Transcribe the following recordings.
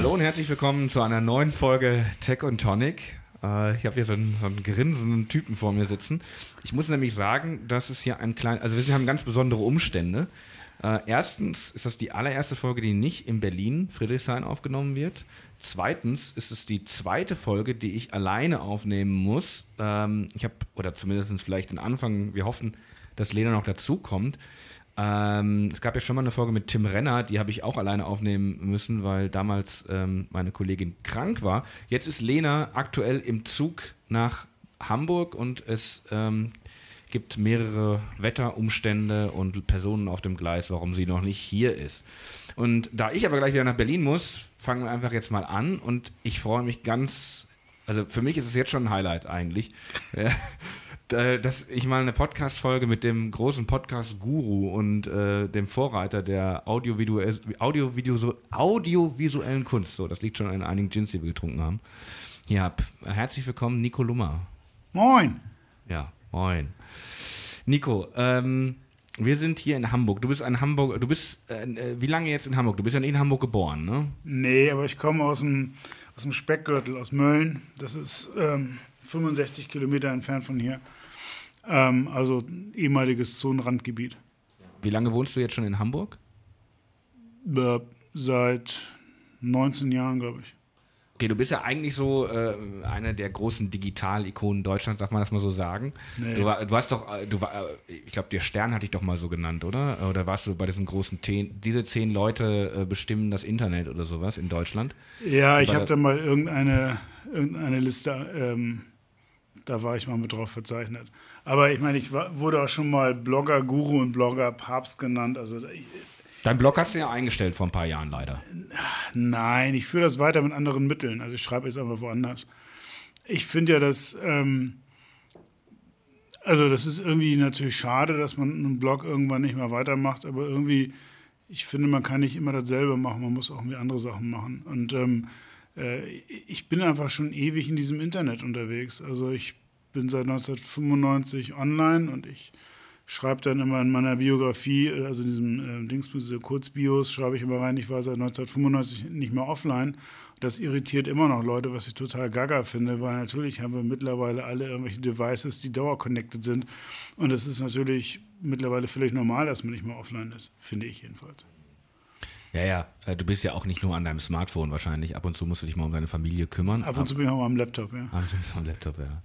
Hallo und herzlich willkommen zu einer neuen Folge Tech und Tonic. Äh, ich habe hier so einen, so einen grinsenden Typen vor mir sitzen. Ich muss nämlich sagen, dass es hier ein klein, also wir haben ganz besondere Umstände. Äh, erstens ist das die allererste Folge, die nicht in Berlin, Friedrichshain, aufgenommen wird. Zweitens ist es die zweite Folge, die ich alleine aufnehmen muss. Ähm, ich habe, oder zumindest vielleicht den Anfang, wir hoffen, dass Lena noch dazukommt. Ähm, es gab ja schon mal eine Folge mit Tim Renner, die habe ich auch alleine aufnehmen müssen, weil damals ähm, meine Kollegin krank war. Jetzt ist Lena aktuell im Zug nach Hamburg und es ähm, gibt mehrere Wetterumstände und Personen auf dem Gleis, warum sie noch nicht hier ist. Und da ich aber gleich wieder nach Berlin muss, fangen wir einfach jetzt mal an und ich freue mich ganz, also für mich ist es jetzt schon ein Highlight eigentlich, dass ich mal eine Podcast-Folge mit dem großen Podcast-Guru und äh, dem Vorreiter der audiovisuellen Audio audiovisuellen Kunst, so, das liegt schon an einigen Gins, die wir getrunken haben, hier hab. Herzlich willkommen, Nico Lummer. Moin. Ja, moin. Nico, ähm, wir sind hier in Hamburg. Du bist ein Hamburg. Du bist äh, wie lange jetzt in Hamburg? Du bist ja nicht in Hamburg geboren, ne? Nee, aber ich komme aus dem, aus dem Speckgürtel, aus Mölln. Das ist ähm, 65 Kilometer entfernt von hier. Ähm, also ehemaliges Zonenrandgebiet. Wie lange wohnst du jetzt schon in Hamburg? Äh, seit 19 Jahren, glaube ich. Okay, du bist ja eigentlich so äh, eine der großen Digital-Ikonen Deutschlands, darf man das mal so sagen? Nee. Du, du, hast doch, äh, du war, äh, ich glaube, der Stern hatte ich doch mal so genannt, oder? Oder warst du bei diesen großen Ten, diese zehn Leute äh, bestimmen das Internet oder sowas in Deutschland? Ja, ich habe da mal irgendeine, irgendeine Liste, ähm, da war ich mal mit drauf verzeichnet. Aber ich meine, ich war, wurde auch schon mal Blogger-Guru und Blogger-Papst genannt. Also ich, Dein Blog hast du ja eingestellt vor ein paar Jahren leider. Nein, ich führe das weiter mit anderen Mitteln. Also ich schreibe jetzt einfach woanders. Ich finde ja, dass ähm, also das ist irgendwie natürlich schade, dass man einen Blog irgendwann nicht mehr weitermacht, aber irgendwie, ich finde, man kann nicht immer dasselbe machen, man muss auch irgendwie andere Sachen machen. Und ähm, äh, ich bin einfach schon ewig in diesem Internet unterwegs. Also ich bin seit 1995 online und ich schreibe dann immer in meiner Biografie, also in diesem äh, Dingsbus, Kurzbios, schreibe ich immer rein, ich war seit 1995 nicht mehr offline. Das irritiert immer noch Leute, was ich total gaga finde, weil natürlich haben wir mittlerweile alle irgendwelche Devices, die dauerconnected sind. Und es ist natürlich mittlerweile völlig normal, dass man nicht mehr offline ist, finde ich jedenfalls. Ja, ja, äh, du bist ja auch nicht nur an deinem Smartphone wahrscheinlich. Ab und zu musst du dich mal um deine Familie kümmern. Ab und zu bin ich auch am Laptop, ja. Ab und zu bist du am Laptop, ja.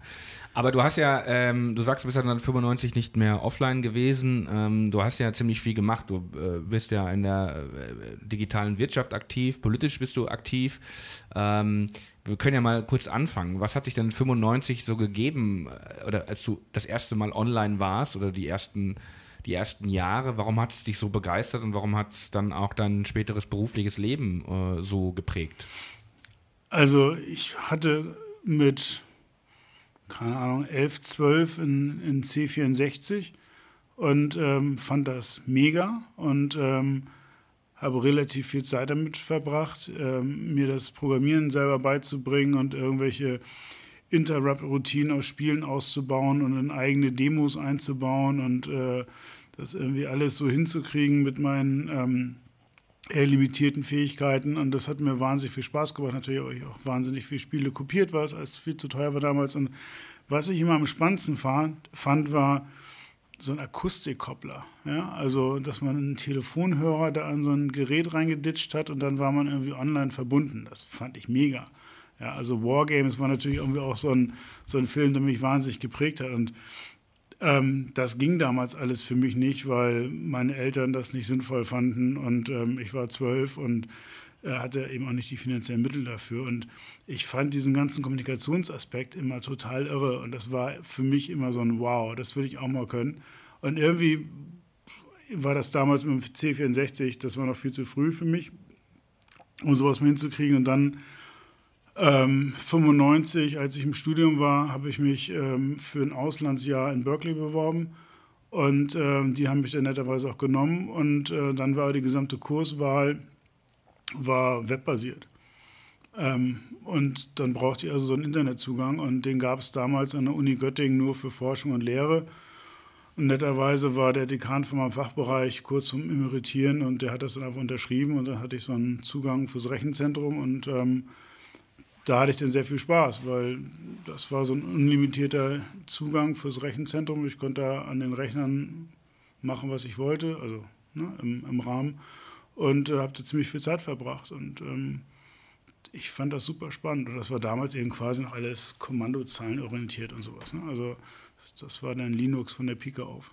Aber du hast ja, ähm, du sagst, du bist ja dann 95 nicht mehr offline gewesen. Ähm, du hast ja ziemlich viel gemacht. Du äh, bist ja in der äh, digitalen Wirtschaft aktiv, politisch bist du aktiv. Ähm, wir können ja mal kurz anfangen. Was hat dich denn 95 so gegeben, äh, oder als du das erste Mal online warst oder die ersten die ersten Jahre? Warum hat es dich so begeistert und warum hat es dann auch dein späteres berufliches Leben äh, so geprägt? Also ich hatte mit, keine Ahnung, 11, 12 in, in C64 und ähm, fand das mega und ähm, habe relativ viel Zeit damit verbracht, ähm, mir das Programmieren selber beizubringen und irgendwelche Interrupt-Routinen aus Spielen auszubauen und in eigene Demos einzubauen und äh, das irgendwie alles so hinzukriegen mit meinen ähm, eher limitierten Fähigkeiten. Und das hat mir wahnsinnig viel Spaß gemacht. Natürlich ich auch wahnsinnig viele Spiele kopiert, weil es viel zu teuer war damals. Und was ich immer am spannendsten fand, fand war so ein Akustikkoppler. Ja? Also, dass man einen Telefonhörer da an so ein Gerät reingeditscht hat und dann war man irgendwie online verbunden. Das fand ich mega. Ja, also Wargames war natürlich irgendwie auch so ein, so ein Film, der mich wahnsinnig geprägt hat. Und ähm, das ging damals alles für mich nicht, weil meine Eltern das nicht sinnvoll fanden und ähm, ich war zwölf und äh, hatte eben auch nicht die finanziellen Mittel dafür. Und ich fand diesen ganzen Kommunikationsaspekt immer total irre und das war für mich immer so ein Wow, das will ich auch mal können. Und irgendwie war das damals mit dem C64, das war noch viel zu früh für mich, um sowas mal hinzukriegen. Und dann ähm, 95, als ich im Studium war, habe ich mich ähm, für ein Auslandsjahr in Berkeley beworben. Und ähm, die haben mich dann netterweise auch genommen. Und äh, dann war die gesamte Kurswahl war webbasiert. Ähm, und dann brauchte ich also so einen Internetzugang. Und den gab es damals an der Uni Göttingen nur für Forschung und Lehre. Und netterweise war der Dekan von meinem Fachbereich kurz zum Emeritieren und der hat das dann einfach unterschrieben und dann hatte ich so einen Zugang fürs Rechenzentrum und ähm, da hatte ich dann sehr viel Spaß, weil das war so ein unlimitierter Zugang fürs Rechenzentrum. Ich konnte da an den Rechnern machen, was ich wollte, also ne, im, im, Rahmen und äh, habe da ziemlich viel Zeit verbracht und ähm, ich fand das super spannend und das war damals eben quasi noch alles Kommandozahlen orientiert und sowas. Ne? Also das war dann Linux von der Pike auf.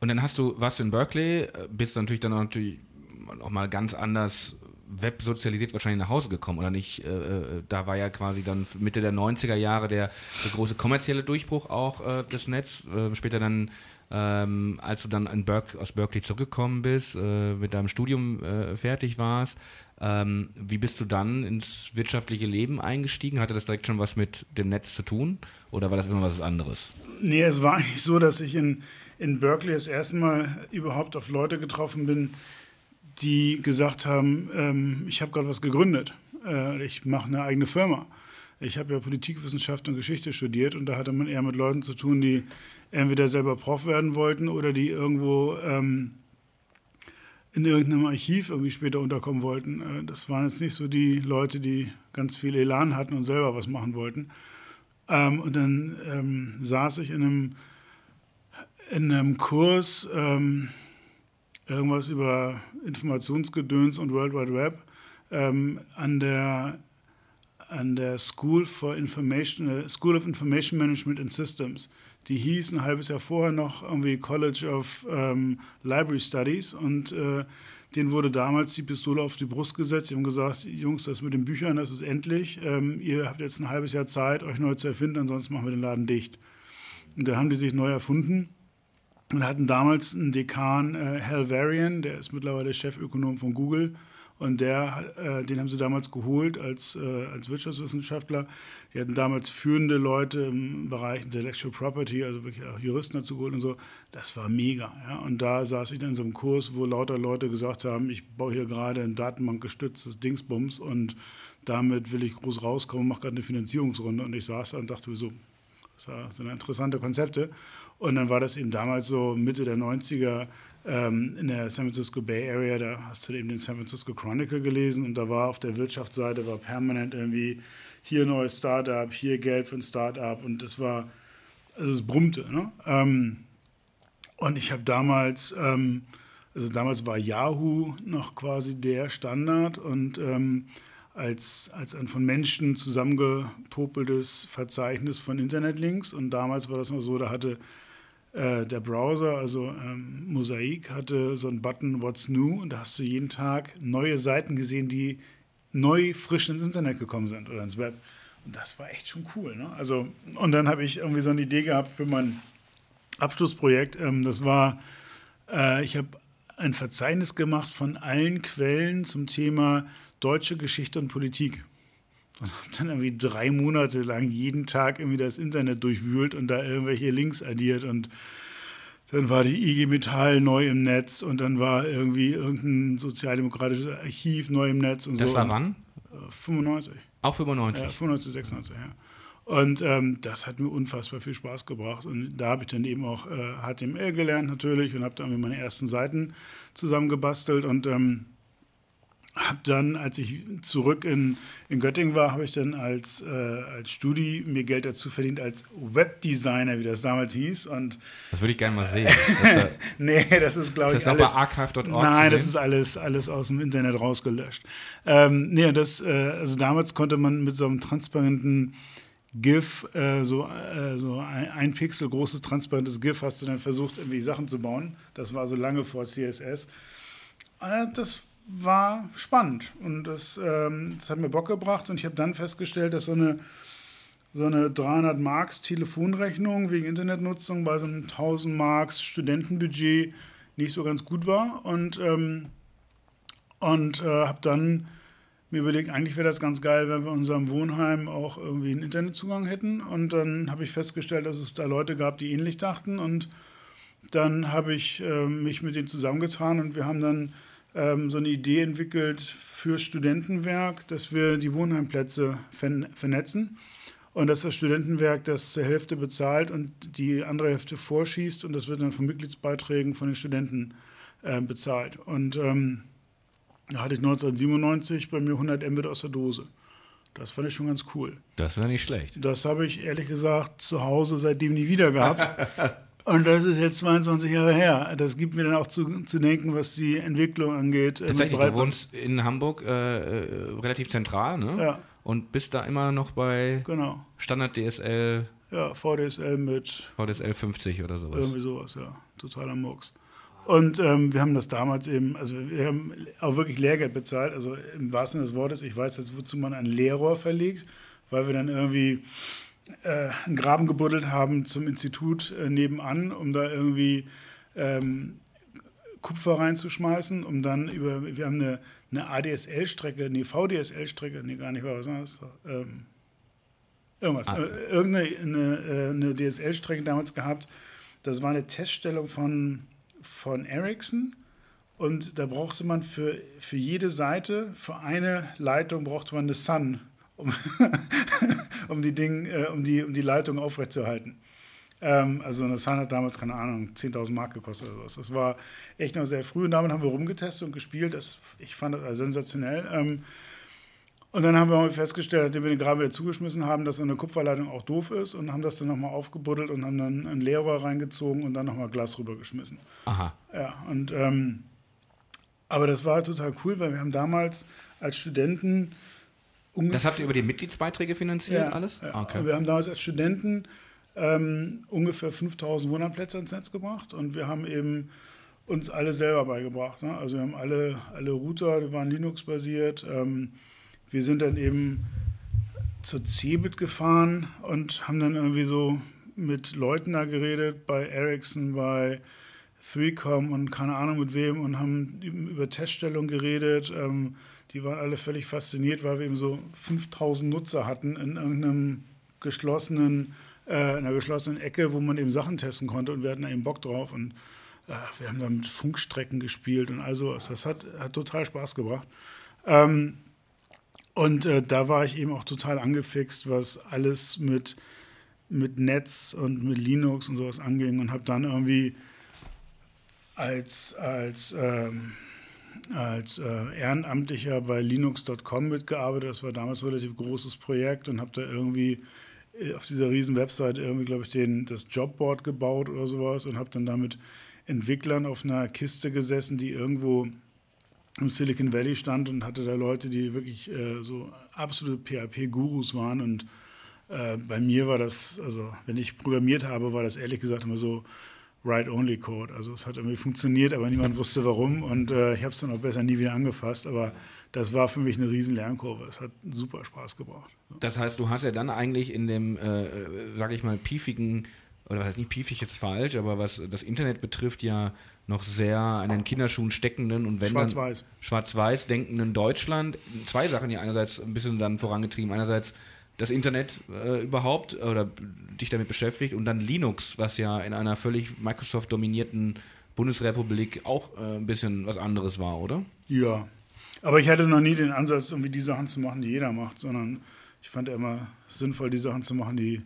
Und dann hast du, warst du in Berkeley, äh, bist natürlich dann natürlich noch mal ganz anders websozialisiert wahrscheinlich nach Hause gekommen, oder nicht? Äh, äh da war ja quasi dann Mitte der 90er Jahre der, der große kommerzielle Durchbruch auch äh, des Netz. Äh, später dann, ähm, als du dann in Berk aus Berkeley zurückgekommen bist, äh, mit deinem Studium äh, fertig warst, ähm, wie bist du dann ins wirtschaftliche Leben eingestiegen? Hatte das direkt schon was mit dem Netz zu tun oder war das immer was anderes? Nee, es war eigentlich so, dass ich in, in Berkeley das erste Mal überhaupt auf Leute getroffen bin, die gesagt haben, ähm, ich habe gerade was gegründet, äh, ich mache eine eigene Firma. Ich habe ja Politikwissenschaft und Geschichte studiert und da hatte man eher mit Leuten zu tun, die entweder selber Prof werden wollten oder die irgendwo ähm, in irgendeinem Archiv irgendwie später unterkommen wollten. Äh, das waren jetzt nicht so die Leute, die ganz viel Elan hatten und selber was machen wollten. Ähm, und dann ähm, saß ich in einem, in einem Kurs, ähm, irgendwas über Informationsgedöns und World Wide Web ähm, an der an der School for Information, äh, School of Information Management and Systems. Die hieß ein halbes Jahr vorher noch irgendwie College of ähm, Library Studies und äh, denen wurde damals die Pistole auf die Brust gesetzt. Sie haben gesagt, Jungs, das mit den Büchern, das ist endlich. Ähm, ihr habt jetzt ein halbes Jahr Zeit, euch neu zu erfinden, ansonsten machen wir den Laden dicht. Und da haben die sich neu erfunden und hatten damals einen Dekan, äh, Hal Varian, der ist mittlerweile Chefökonom von Google. Und der, äh, den haben sie damals geholt als, äh, als Wirtschaftswissenschaftler. Die hatten damals führende Leute im Bereich Intellectual Property, also wirklich auch Juristen dazu geholt und so. Das war mega. Ja? Und da saß ich dann in so einem Kurs, wo lauter Leute gesagt haben, ich baue hier gerade ein datenbankgestütztes Dingsbums und damit will ich groß rauskommen, mache gerade eine Finanzierungsrunde. Und ich saß da und dachte so, das sind interessante Konzepte. Und dann war das eben damals so Mitte der 90er ähm, in der San Francisco Bay Area, da hast du eben den San Francisco Chronicle gelesen und da war auf der Wirtschaftsseite war permanent irgendwie hier neues Startup, hier Geld für ein Startup und das war, also es brummte. Ne? Ähm, und ich habe damals, ähm, also damals war Yahoo noch quasi der Standard und als, als ein von Menschen zusammengepopeltes Verzeichnis von Internetlinks. Und damals war das noch so, da hatte äh, der Browser, also ähm, Mosaic, hatte so einen Button What's New und da hast du jeden Tag neue Seiten gesehen, die neu frisch ins Internet gekommen sind oder ins Web. Und das war echt schon cool. Ne? Also, und dann habe ich irgendwie so eine Idee gehabt für mein Abschlussprojekt. Ähm, das war, äh, ich habe ein Verzeichnis gemacht von allen Quellen zum Thema deutsche Geschichte und Politik. Und habe dann irgendwie drei Monate lang jeden Tag irgendwie das Internet durchwühlt und da irgendwelche Links addiert und dann war die IG Metall neu im Netz und dann war irgendwie irgendein sozialdemokratisches Archiv neu im Netz und das so. Das war wann? 95. Auch 95? Ja, 95, 96, ja. Und ähm, das hat mir unfassbar viel Spaß gebracht. Und da habe ich dann eben auch äh, HTML gelernt natürlich und habe dann meine ersten Seiten zusammengebastelt und ähm, habe dann, als ich zurück in, in Göttingen war, habe ich dann als, äh, als Studi mir Geld dazu verdient als Webdesigner, wie das damals hieß. Und das würde ich gerne mal sehen. da, nee, das ist, glaube ich, das alles... Das archive.org Nein, das ist alles, alles aus dem Internet rausgelöscht. Ähm, nee, das, äh, also damals konnte man mit so einem transparenten GIF, äh, so, äh, so ein, ein, Pixel großes transparentes GIF, hast du dann versucht, irgendwie Sachen zu bauen. Das war so lange vor CSS. Äh, das war spannend und das, ähm, das hat mir Bock gebracht und ich habe dann festgestellt, dass so eine, so eine 300 Marks Telefonrechnung wegen Internetnutzung bei so einem 1000 Marks Studentenbudget nicht so ganz gut war und, ähm, und äh, habe dann mir überlegt, eigentlich wäre das ganz geil, wenn wir in unserem Wohnheim auch irgendwie einen Internetzugang hätten und dann habe ich festgestellt, dass es da Leute gab, die ähnlich dachten und dann habe ich äh, mich mit denen zusammengetan und wir haben dann ähm, so eine Idee entwickelt für Studentenwerk, dass wir die Wohnheimplätze vernetzen. Und das ist das Studentenwerk, das zur Hälfte bezahlt und die andere Hälfte vorschießt und das wird dann von Mitgliedsbeiträgen von den Studenten äh, bezahlt. Und ähm, da hatte ich 1997 bei mir 100 Mbit aus der Dose. Das fand ich schon ganz cool. Das war nicht schlecht. Das habe ich ehrlich gesagt zu Hause seitdem nie wieder gehabt. Und das ist jetzt 22 Jahre her. Das gibt mir dann auch zu, zu denken, was die Entwicklung angeht. äh, Tatsächlich, du wohnst in Hamburg äh, äh, relativ zentral, ne? Ja. Und bist da immer noch bei Genau. Standard DSL, Ja, VDSL mit VDSL 50 oder sowas. irgendwie sowas, ja. Totaler Murks. Und ähm, wir haben das damals eben, also wir haben auch wirklich Lehrgeld bezahlt, also im wahrsten Sinne des Wortes, ich weiß jetzt, wozu man ein Leerrohr verlegt, weil wir dann irgendwie äh, einen Graben gebuddelt haben zum Institut äh, nebenan, um da irgendwie ähm, Kupfer reinzuschmeißen, um dann über, wir haben eine, eine ADSL-Strecke, nee, VDSL-Strecke, nee, gar nicht, was war das? Ähm, irgendwas, Ah. äh, irgendeine eine, äh, eine DSL-Strecke damals gehabt. Das war eine Teststellung von, von Ericsson. Und da brauchte man für, für jede Seite, für eine Leitung brauchte man eine Sun, um, um, die, Ding, äh, um, die, um die Leitung aufrechtzuerhalten. Ähm, also eine Sun hat damals, keine Ahnung, 10.000 Mark gekostet oder sowas. Das war echt noch sehr früh und damit haben wir rumgetestet und gespielt. Das, ich fand das sensationell. Ähm, und dann haben wir festgestellt, nachdem wir den Graben wieder zugeschmissen haben, dass so eine Kupferleitung auch doof ist und haben das dann nochmal aufgebuddelt und haben dann ein Leerrohr reingezogen und dann nochmal Glas rübergeschmissen. Aha. Ja, und ähm, aber das war total cool, weil wir haben damals als Studenten Das habt ihr über die Mitgliedsbeiträge finanziert, ja, alles? Ja. Ah, Okay. Wir haben damals als Studenten ähm, ungefähr 5000 Wohnheimsplätze ins Netz gebracht und wir haben eben uns alle selber beigebracht. Ne? Also wir haben alle, alle Router, die waren Linux-basiert. Ähm, wir sind dann eben zur Cebit gefahren und haben dann irgendwie so mit Leuten da geredet, bei Ericsson, bei 3Com und keine Ahnung mit wem und haben über Teststellung geredet. Ähm, die waren alle völlig fasziniert, weil wir eben so 5000 Nutzer hatten in irgendeinem geschlossenen, äh, in einer geschlossenen Ecke, wo man eben Sachen testen konnte und wir hatten da eben Bock drauf und äh, wir haben dann mit Funkstrecken gespielt und all sowas. Das hat, hat total Spaß gebracht. Ähm, und äh, da war ich eben auch total angefixt, was alles mit, mit Netz und mit Linux und sowas anging und habe dann irgendwie als, als, ähm, als äh, Ehrenamtlicher bei Linux.com mitgearbeitet. Das war damals ein relativ großes Projekt und habe da irgendwie äh, auf dieser riesen Website irgendwie, glaube ich, den, das Jobboard gebaut oder sowas und habe dann damit Entwicklern auf einer Kiste gesessen, die irgendwo im Silicon Valley stand und hatte da Leute, die wirklich äh, so absolute PHP-Gurus waren. Und äh, bei mir war das, also wenn ich programmiert habe, war das ehrlich gesagt immer so Write-Only-Code. Also es hat irgendwie funktioniert, aber niemand wusste warum. Und äh, ich habe es dann auch besser nie wieder angefasst. Aber das war für mich eine riesen Lernkurve. Es hat super Spaß gebracht. Das heißt, du hast ja dann eigentlich in dem, äh, sag ich mal, piefigen, oder was heißt nicht piefig jetzt falsch, aber was das Internet betrifft, ja noch sehr an den Kinderschuhen steckenden und wenn Schwarz-Weiß. schwarz-weiß denkenden Deutschland zwei Sachen hier einerseits ein bisschen dann vorangetrieben. Einerseits das Internet äh, überhaupt oder dich damit beschäftigt und dann Linux, was ja in einer völlig Microsoft-dominierten Bundesrepublik auch äh, ein bisschen was anderes war, oder? Ja, aber ich hatte noch nie den Ansatz, irgendwie die Sachen zu machen, die jeder macht, sondern ich fand immer sinnvoll, die Sachen zu machen, die,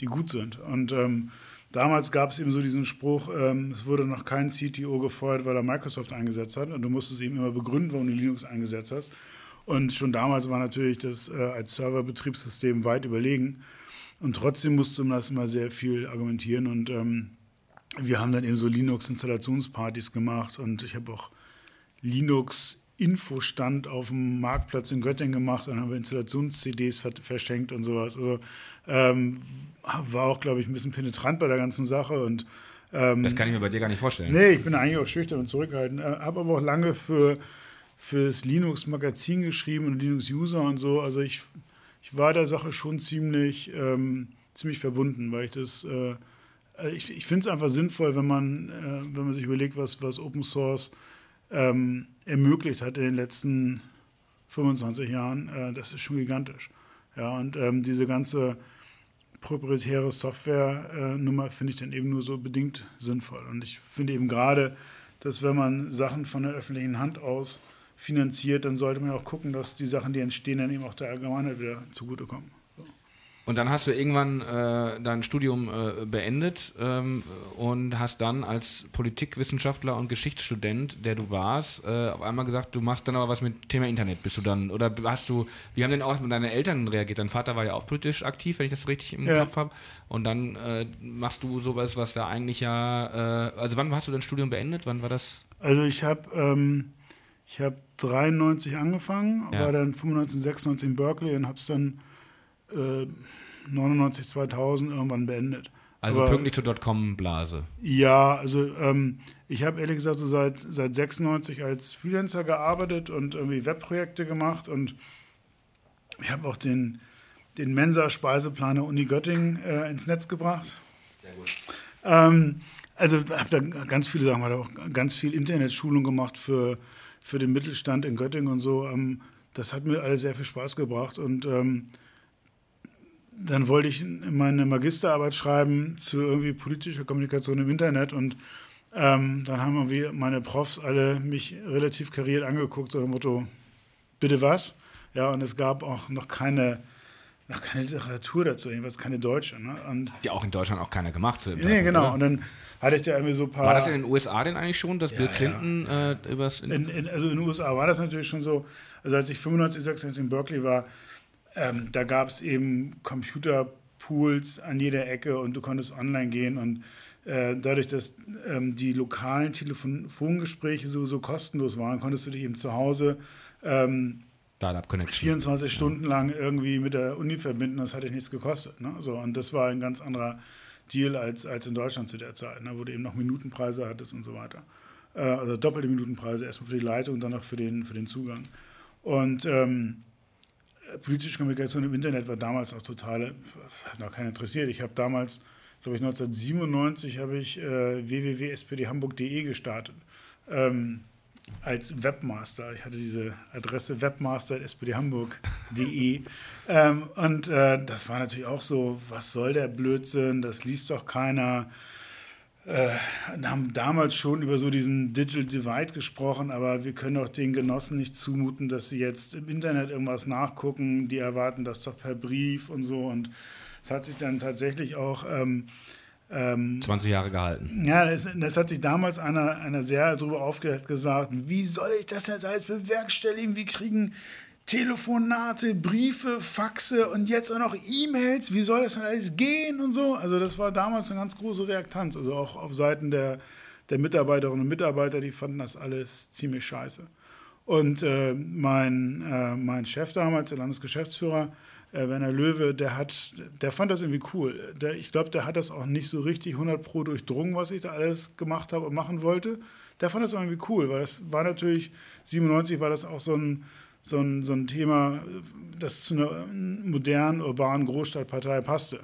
die gut sind. Und ähm, damals gab es eben so diesen Spruch, ähm, es wurde noch kein CTO gefeuert, weil er Microsoft eingesetzt hat. Und du musstest eben immer begründen, warum du Linux eingesetzt hast. Und schon damals war natürlich das äh, als Serverbetriebssystem weit überlegen. Und trotzdem musste man das immer sehr viel argumentieren. Und ähm, wir haben dann eben so Linux-Installationspartys gemacht. Und ich habe auch Linux Infostand auf dem Marktplatz in Göttingen gemacht, dann haben wir Installations-CDs ver verschenkt und sowas. Also ähm, war auch, glaube ich, ein bisschen penetrant bei der ganzen Sache und ähm, Das kann ich mir bei dir gar nicht vorstellen. Nee, ich bin eigentlich auch schüchtern und zurückhaltend. Äh, Habe aber auch lange für fürs Linux-Magazin geschrieben und Linux-User und so. Also ich, ich war der Sache schon ziemlich, ähm, ziemlich verbunden, weil ich das, äh, ich, ich finde es einfach sinnvoll, wenn man, äh, wenn man sich überlegt, was, was Open Source ähm, ermöglicht hat in den letzten 25 Jahren. Äh, das ist schon gigantisch. Ja, und ähm, diese ganze proprietäre Software-Nummer finde ich dann eben nur so bedingt sinnvoll. Und ich finde eben gerade, dass wenn man Sachen von der öffentlichen Hand aus finanziert, dann sollte man auch gucken, dass die Sachen, die entstehen, dann eben auch der Allgemeinheit wieder zugutekommen. Und dann hast du irgendwann äh, dein Studium äh, beendet ähm, und hast dann als Politikwissenschaftler und Geschichtsstudent, der du warst, äh, auf einmal gesagt, du machst dann aber was mit Thema Internet. Bist du dann, oder hast du, wie haben denn auch mit deinen Eltern reagiert? Dein Vater war ja auch politisch aktiv, wenn ich das richtig im ja. Kopf habe. Und dann äh, machst du sowas, was da eigentlich ja, äh, also wann hast du dein Studium beendet? Wann war das? Also ich habe ähm, ich habe 93 angefangen, ja. war dann 95, 96 in Berkeley und habe es dann äh, 99, 2000 irgendwann beendet. Also Aber, pünktlich zur Dotcom-Blase. Ja, also ähm, ich habe ehrlich gesagt so seit, seit 96 als Freelancer gearbeitet und irgendwie Webprojekte gemacht und ich habe auch den, den Mensa-Speiseplan der Uni Göttingen äh, ins Netz gebracht. Sehr gut. Ähm, also habe da ganz viele Sachen, habe auch ganz viel Internetschulung gemacht für, für den Mittelstand in Göttingen und so. Ähm, das hat mir alles sehr viel Spaß gebracht und ähm, dann wollte ich meine Magisterarbeit schreiben zu irgendwie politischer Kommunikation im Internet und ähm, dann haben irgendwie meine Profs alle mich relativ kariert angeguckt, so dem Motto, bitte was? Ja, und es gab auch noch keine, noch keine Literatur dazu, jedenfalls keine deutsche. Ne? Und Hat ja auch in Deutschland auch keiner gemacht. Zu dem nee, genau. Oder? Und dann hatte ich da irgendwie so ein paar. War das in den USA denn eigentlich schon, dass ja, Bill Clinton ja. äh, übers. In, in, also in den USA war das natürlich schon so. Also als ich 95, 96 in Berkeley war, ähm, da gab es eben Computerpools an jeder Ecke und du konntest online gehen und äh, dadurch, dass ähm, die lokalen Telefongespräche sowieso kostenlos waren, konntest du dich eben zu Hause ähm, 24 Stunden lang irgendwie mit der Uni verbinden. Das hat dich nichts gekostet. Ne? So, und das war ein ganz anderer Deal als, als in Deutschland zu der Zeit, ne? wo du eben noch Minutenpreise hattest und so weiter. Äh, also doppelte Minutenpreise, erstmal für die Leitung und dann noch für den, für den Zugang. Und ähm, politische Kommunikation im Internet war damals auch total, hat noch keinen interessiert. Ich habe damals, glaube ich, 1997 habe ich äh, www.spdhamburg.de gestartet. Ähm, als Webmaster. Ich hatte diese Adresse webmaster.spdhamburg.de. ähm, und äh, das war natürlich auch so, was soll der Blödsinn, das liest doch keiner äh, haben damals schon über so diesen Digital Divide gesprochen, aber wir können doch den Genossen nicht zumuten, dass sie jetzt im Internet irgendwas nachgucken. Die erwarten das doch per Brief und so. Und es hat sich dann tatsächlich auch. Ähm, ähm, 20 Jahre gehalten. Ja, das, das, hat sich damals einer, einer sehr darüber aufgeregt gesagt, wie soll ich das jetzt alles bewerkstelligen? Wie kriegen Telefonate, Briefe, Faxe und jetzt auch noch E-Mails. Wie soll das denn alles gehen und so? Also das war damals eine ganz große Reaktanz. Also auch auf Seiten der, der Mitarbeiterinnen und Mitarbeiter, die fanden das alles ziemlich scheiße. Und äh, mein, äh, mein Chef damals, der Landesgeschäftsführer, äh, Werner Löwe, der, hat, der fand das irgendwie cool. Der, ich glaube, der hat das auch nicht so richtig 100 pro durchdrungen, was ich da alles gemacht habe und machen wollte. Der fand das irgendwie cool, weil das war natürlich, 97 war das auch so ein so ein, so ein Thema, das zu einer modernen, urbanen Großstadtpartei passte.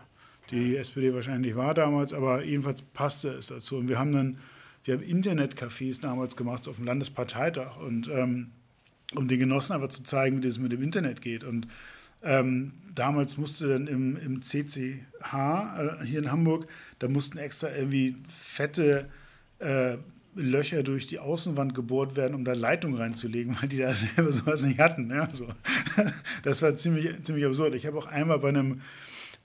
Die SPD wahrscheinlich war damals, aber jedenfalls passte es dazu. Und wir haben dann, wir haben Internetcafés damals gemacht auf dem Landesparteitag und ähm, um den Genossen aber zu zeigen, wie das mit dem Internet geht. Und ähm, damals musste dann im, im CCH äh, hier in Hamburg, da mussten extra irgendwie fette äh, Löcher durch die Außenwand gebohrt werden, um da Leitung reinzulegen, weil die da selber sowas nicht hatten. Ja, so. Das war ziemlich, ziemlich absurd. Ich habe auch einmal bei einem,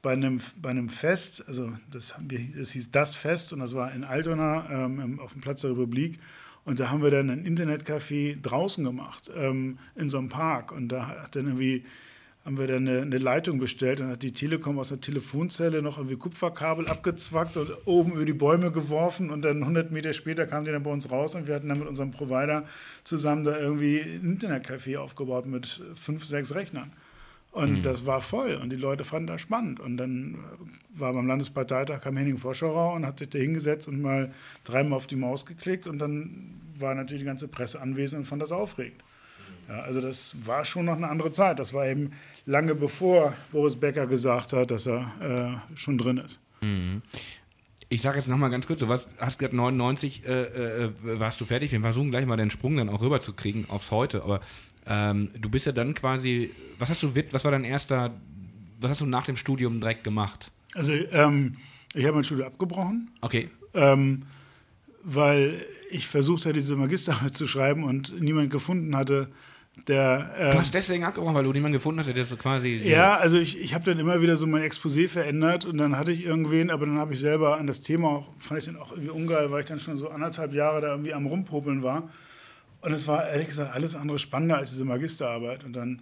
bei einem, bei einem Fest, also das, das hieß Das Fest und das war in Altona ähm, auf dem Platz der Republik. Und da haben wir dann ein Internetcafé draußen gemacht, ähm, in so einem Park. Und da hat dann irgendwie haben wir dann eine, eine, Leitung bestellt. Dann hat die Telekom aus der Telefonzelle noch irgendwie Kupferkabel abgezwackt und oben über die Bäume geworfen. Und dann 100 Meter später kam die dann bei uns raus und wir hatten dann mit unserem Provider zusammen da irgendwie ein Internetcafé aufgebaut mit fünf, sechs Rechnern. Und mhm. das war voll und die Leute fanden das spannend. Und dann war beim Landesparteitag, kam Henning Voscherau und hat sich da hingesetzt und mal dreimal auf die Maus geklickt. Und dann war natürlich die ganze Presse anwesend und fand das aufregend. Ja, also das war schon noch eine andere Zeit. Das war eben lange bevor Boris Becker gesagt hat, dass er äh, schon drin ist. Mhm. Ich sage jetzt nochmal ganz kurz, du warst, hast gerade 99, äh, äh, warst du fertig. Wir versuchen gleich mal den Sprung dann auch rüber zu kriegen aufs Heute. Aber ähm, du bist ja dann quasi, was hast du, was war dein erster, was hast du nach dem Studium direkt gemacht? Also ähm, ich habe mein Studium abgebrochen. Okay. Ähm, weil ich versucht hatte, diese Magisterarbeit zu schreiben und niemand gefunden hatte, Der, äh, du hast deswegen abgebrochen, weil du niemanden gefunden hast, der so quasi. Ja, also ich, ich habe dann immer wieder so mein Exposé verändert und dann hatte ich irgendwen, aber dann habe ich selber an das Thema auch, fand ich dann auch irgendwie ungeil, weil ich dann schon so anderthalb Jahre da irgendwie am Rumpopeln war. Und es war ehrlich gesagt alles andere spannender als diese Magisterarbeit. Und dann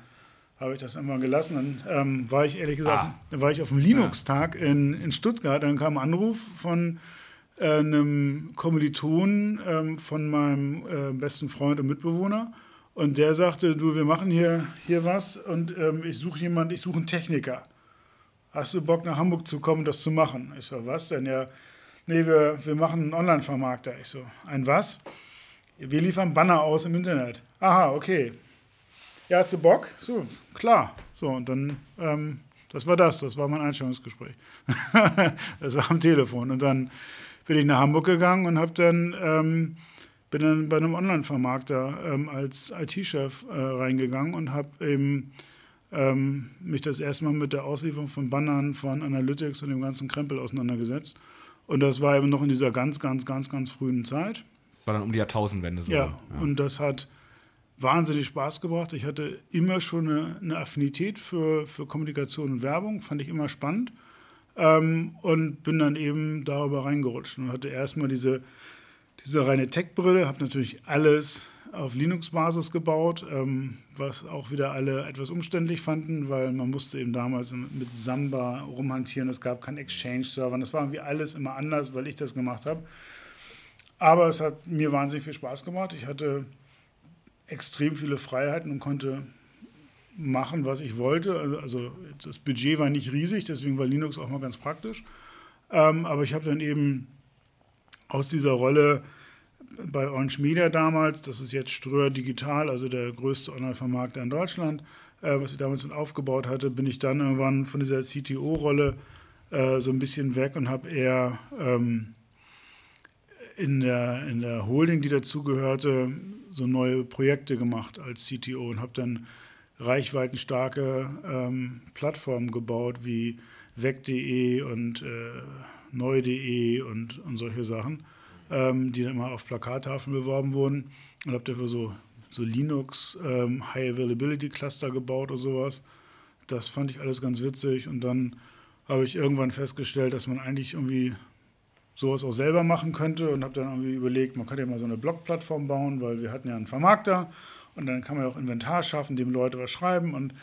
habe ich das immer gelassen. Dann ähm, war ich ehrlich gesagt, ah. dann war ich auf dem Linux-Tag in, in Stuttgart. Dann kam ein Anruf von äh, einem Kommiliton ähm, von meinem äh, besten Freund und Mitbewohner. Und der sagte, du, wir machen hier, hier was und ähm, ich suche jemanden, ich suche einen Techniker. Hast du Bock, nach Hamburg zu kommen, das zu machen? Ich so, was denn? Ja, nee, wir, wir machen einen Online-Vermarkter. Ich so, ein was? Wir liefern Banner aus im Internet. Aha, okay. Ja, hast du Bock? So, klar. So, und dann, ähm, das war das, das war mein Einstellungsgespräch. das war am Telefon. Und dann bin ich nach Hamburg gegangen und habe dann, ähm, bin dann bei einem Online-Vermarkter ähm, als IT-Chef äh, reingegangen und habe eben ähm, mich das erste Mal mit der Auslieferung von Bannern, von Analytics und dem ganzen Krempel auseinandergesetzt. Und das war eben noch in dieser ganz, ganz, ganz, ganz frühen Zeit. Das war dann um die Jahrtausendwende so. Ja, ja. und das hat wahnsinnig Spaß gebracht. Ich hatte immer schon eine, eine Affinität für, für Kommunikation und Werbung, fand ich immer spannend. Ähm, und bin dann eben darüber reingerutscht und hatte erstmal diese, diese reine Tech-Brille, habe natürlich alles auf Linux-Basis gebaut, ähm, was auch wieder alle etwas umständlich fanden, weil man musste eben damals mit Samba rumhantieren, es gab keinen Exchange-Server, das war irgendwie alles immer anders, weil ich das gemacht habe. Aber es hat mir wahnsinnig viel Spaß gemacht. Ich hatte extrem viele Freiheiten und konnte machen, was ich wollte. Also, also das Budget war nicht riesig, deswegen war Linux auch mal ganz praktisch. Ähm, aber ich habe dann eben aus dieser Rolle bei Orange Media damals, das ist jetzt Ströer Digital, also der größte Online-Vermarkter in Deutschland, äh, was ich damals aufgebaut hatte, bin ich dann irgendwann von dieser CTO-Rolle äh, so ein bisschen weg und habe eher ähm, in, der, in der Holding, die dazugehörte, so neue Projekte gemacht als CTO und habe dann reichweitenstarke ähm, Plattformen gebaut wie weg.de und äh, neu.de und, und solche Sachen, ähm, die dann immer auf Plakattafeln beworben wurden. Und habe dafür so, so Linux ähm, High Availability Cluster gebaut oder sowas. Das fand ich alles ganz witzig. Und dann habe ich irgendwann festgestellt, dass man eigentlich irgendwie sowas auch selber machen könnte und habe dann irgendwie überlegt, man könnte ja mal so eine Blog-Plattform bauen, weil wir hatten ja einen Vermarkter und dann kann man ja auch Inventar schaffen, dem Leute was schreiben. Und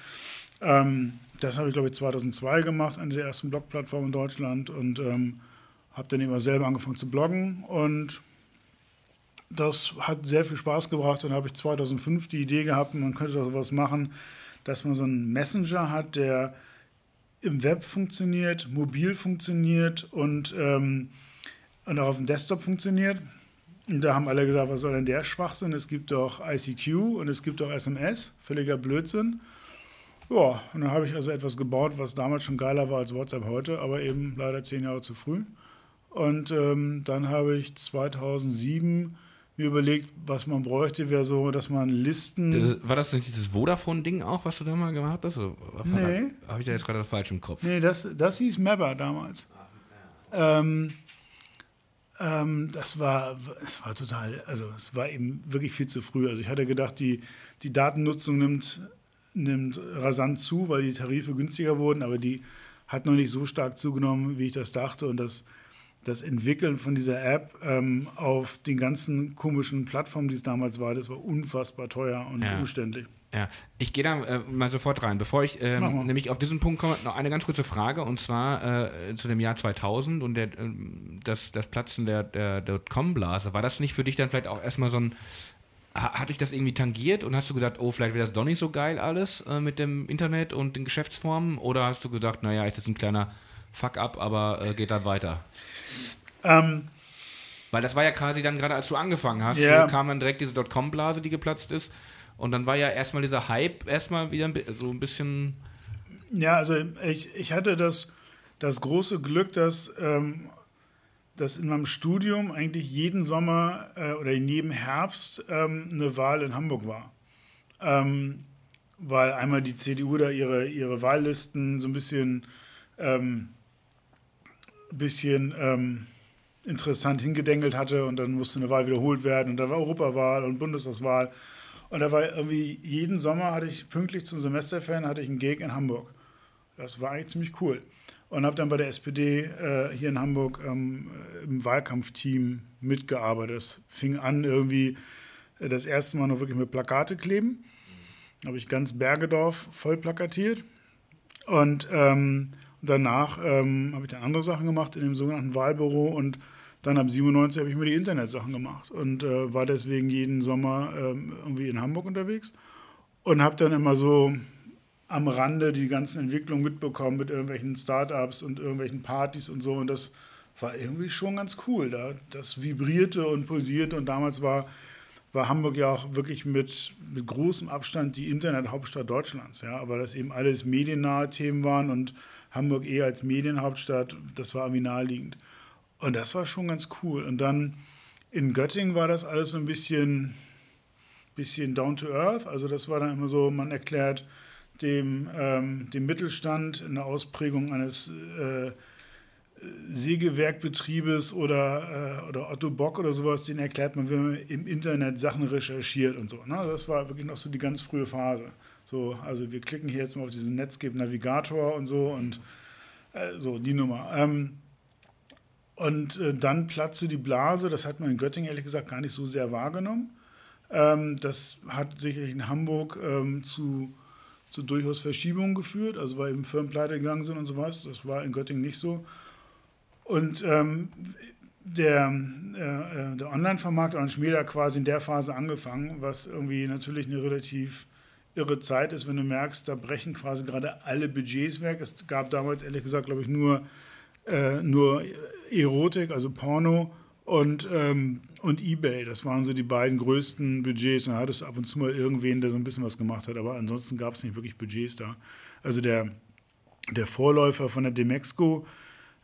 ähm, das habe ich, glaube ich, 2002 gemacht, eine der ersten Blog-Plattformen in Deutschland und ähm, habe dann eben selber angefangen zu bloggen und das hat sehr viel Spaß gebracht. Dann habe ich 2005 die Idee gehabt, man könnte da sowas machen, dass man so einen Messenger hat, der im Web funktioniert, mobil funktioniert und ähm, und auch auf dem Desktop funktioniert. Und da haben alle gesagt, was soll denn der Schwachsinn? Es gibt doch ICQ und es gibt doch SMS, völliger Blödsinn. Ja, und dann habe ich also etwas gebaut, was damals schon geiler war als WhatsApp heute, aber eben leider zehn Jahre zu früh. Und ähm, dann habe ich 2007 mir überlegt, was man bräuchte, wäre so, dass man Listen. Das, war das nicht dieses Vodafone-Ding auch, was du da mal gemacht hast? Oder nee. Habe ich da jetzt gerade falsch im Kopf? Nee, das, das hieß Mapper damals. Ähm, ähm, das war, es war total, also es war eben wirklich viel zu früh. Also ich hatte gedacht, die, die Datennutzung nimmt, nimmt rasant zu, weil die Tarife günstiger wurden, aber die hat noch nicht so stark zugenommen, wie ich das dachte. Und das, das Entwickeln von dieser App ähm, auf den ganzen komischen Plattformen, die es damals war, das war unfassbar teuer und ja. umständlich. Ja, ich gehe da äh, mal sofort rein. Bevor ich ähm, nämlich auf diesen Punkt komme, noch eine ganz kurze Frage und zwar äh, zu dem Jahr 2000 und der, äh, das, das Platzen der, der Dotcom-Blase. War das nicht für dich dann vielleicht auch erstmal so ein, hatte ich das irgendwie tangiert und hast du gedacht, oh, vielleicht wäre das doch nicht so geil alles äh, mit dem Internet und den Geschäftsformen oder hast du gedacht, naja, ist das ein kleiner Fuck-up, aber äh, geht dann weiter? Ähm. Weil das war ja quasi dann gerade, als du angefangen hast, yeah. kam dann direkt diese Dotcom-Blase, die geplatzt ist. Und dann war ja erstmal dieser Hype erstmal wieder so ein bisschen. Ja, also ich, ich hatte das, das große Glück, dass, ähm, dass in meinem Studium eigentlich jeden Sommer äh, oder in jedem Herbst ähm, eine Wahl in Hamburg war. Ähm, weil einmal die CDU da ihre, ihre Wahllisten so ein bisschen, ähm, bisschen ähm, interessant hingedengelt hatte und dann musste eine Wahl wiederholt werden und dann war Europawahl und Bundestagswahl. Und da war irgendwie jeden Sommer hatte ich pünktlich zum Semesterferien hatte ich einen Gig in Hamburg. Das war eigentlich ziemlich cool. Und habe dann bei der SPD äh, hier in Hamburg ähm, im Wahlkampfteam mitgearbeitet. Das fing an irgendwie äh, das erste Mal noch wirklich mit Plakate kleben. Habe ich ganz Bergedorf voll plakatiert. Und ähm, danach ähm, habe ich dann andere Sachen gemacht in dem sogenannten Wahlbüro und dann ab 97 habe ich mir die Internetsachen gemacht und äh, war deswegen jeden Sommer ähm, irgendwie in Hamburg unterwegs und habe dann immer so am Rande die ganzen Entwicklungen mitbekommen mit irgendwelchen Startups und irgendwelchen Partys und so und das war irgendwie schon ganz cool. Da, das vibrierte und pulsierte und damals war, war Hamburg ja auch wirklich mit, mit großem Abstand die Internethauptstadt Deutschlands. Ja? Aber dass eben alles mediennahe Themen waren und Hamburg eher als Medienhauptstadt, das war irgendwie naheliegend. Und das war schon ganz cool. Und dann in Göttingen war das alles so ein bisschen, bisschen down to earth. Also das war dann immer so, man erklärt dem, ähm, dem Mittelstand in der Ausprägung eines äh, Sägewerkbetriebes oder, äh, oder Otto Bock oder sowas, den erklärt man, wenn man im Internet Sachen recherchiert und so. Ne? Das war wirklich noch so die ganz frühe Phase. So, also wir klicken hier jetzt mal auf diesen Netscape Navigator und so und äh, so die Nummer. Ähm, und äh, dann platzte die Blase, das hat man in Göttingen ehrlich gesagt gar nicht so sehr wahrgenommen. Ähm, das hat sicherlich in Hamburg ähm, zu, zu durchaus Verschiebungen geführt, also weil eben Firmen pleite gegangen sind und sowas. Das war in Göttingen nicht so. Und ähm, der, äh, äh der Online-Vermarkter und Schmieder hat quasi in der Phase angefangen, was irgendwie natürlich eine relativ irre Zeit ist, wenn du merkst, da brechen quasi gerade alle Budgets weg. Es gab damals ehrlich gesagt, glaube ich, nur, äh, nur Erotik, also Porno und, ähm, und Ebay. Das waren so die beiden größten Budgets. Da hattest du ab und zu mal irgendwen, der so ein bisschen was gemacht hat, aber ansonsten gab es nicht wirklich Budgets da. Also der, der Vorläufer von der Demexco,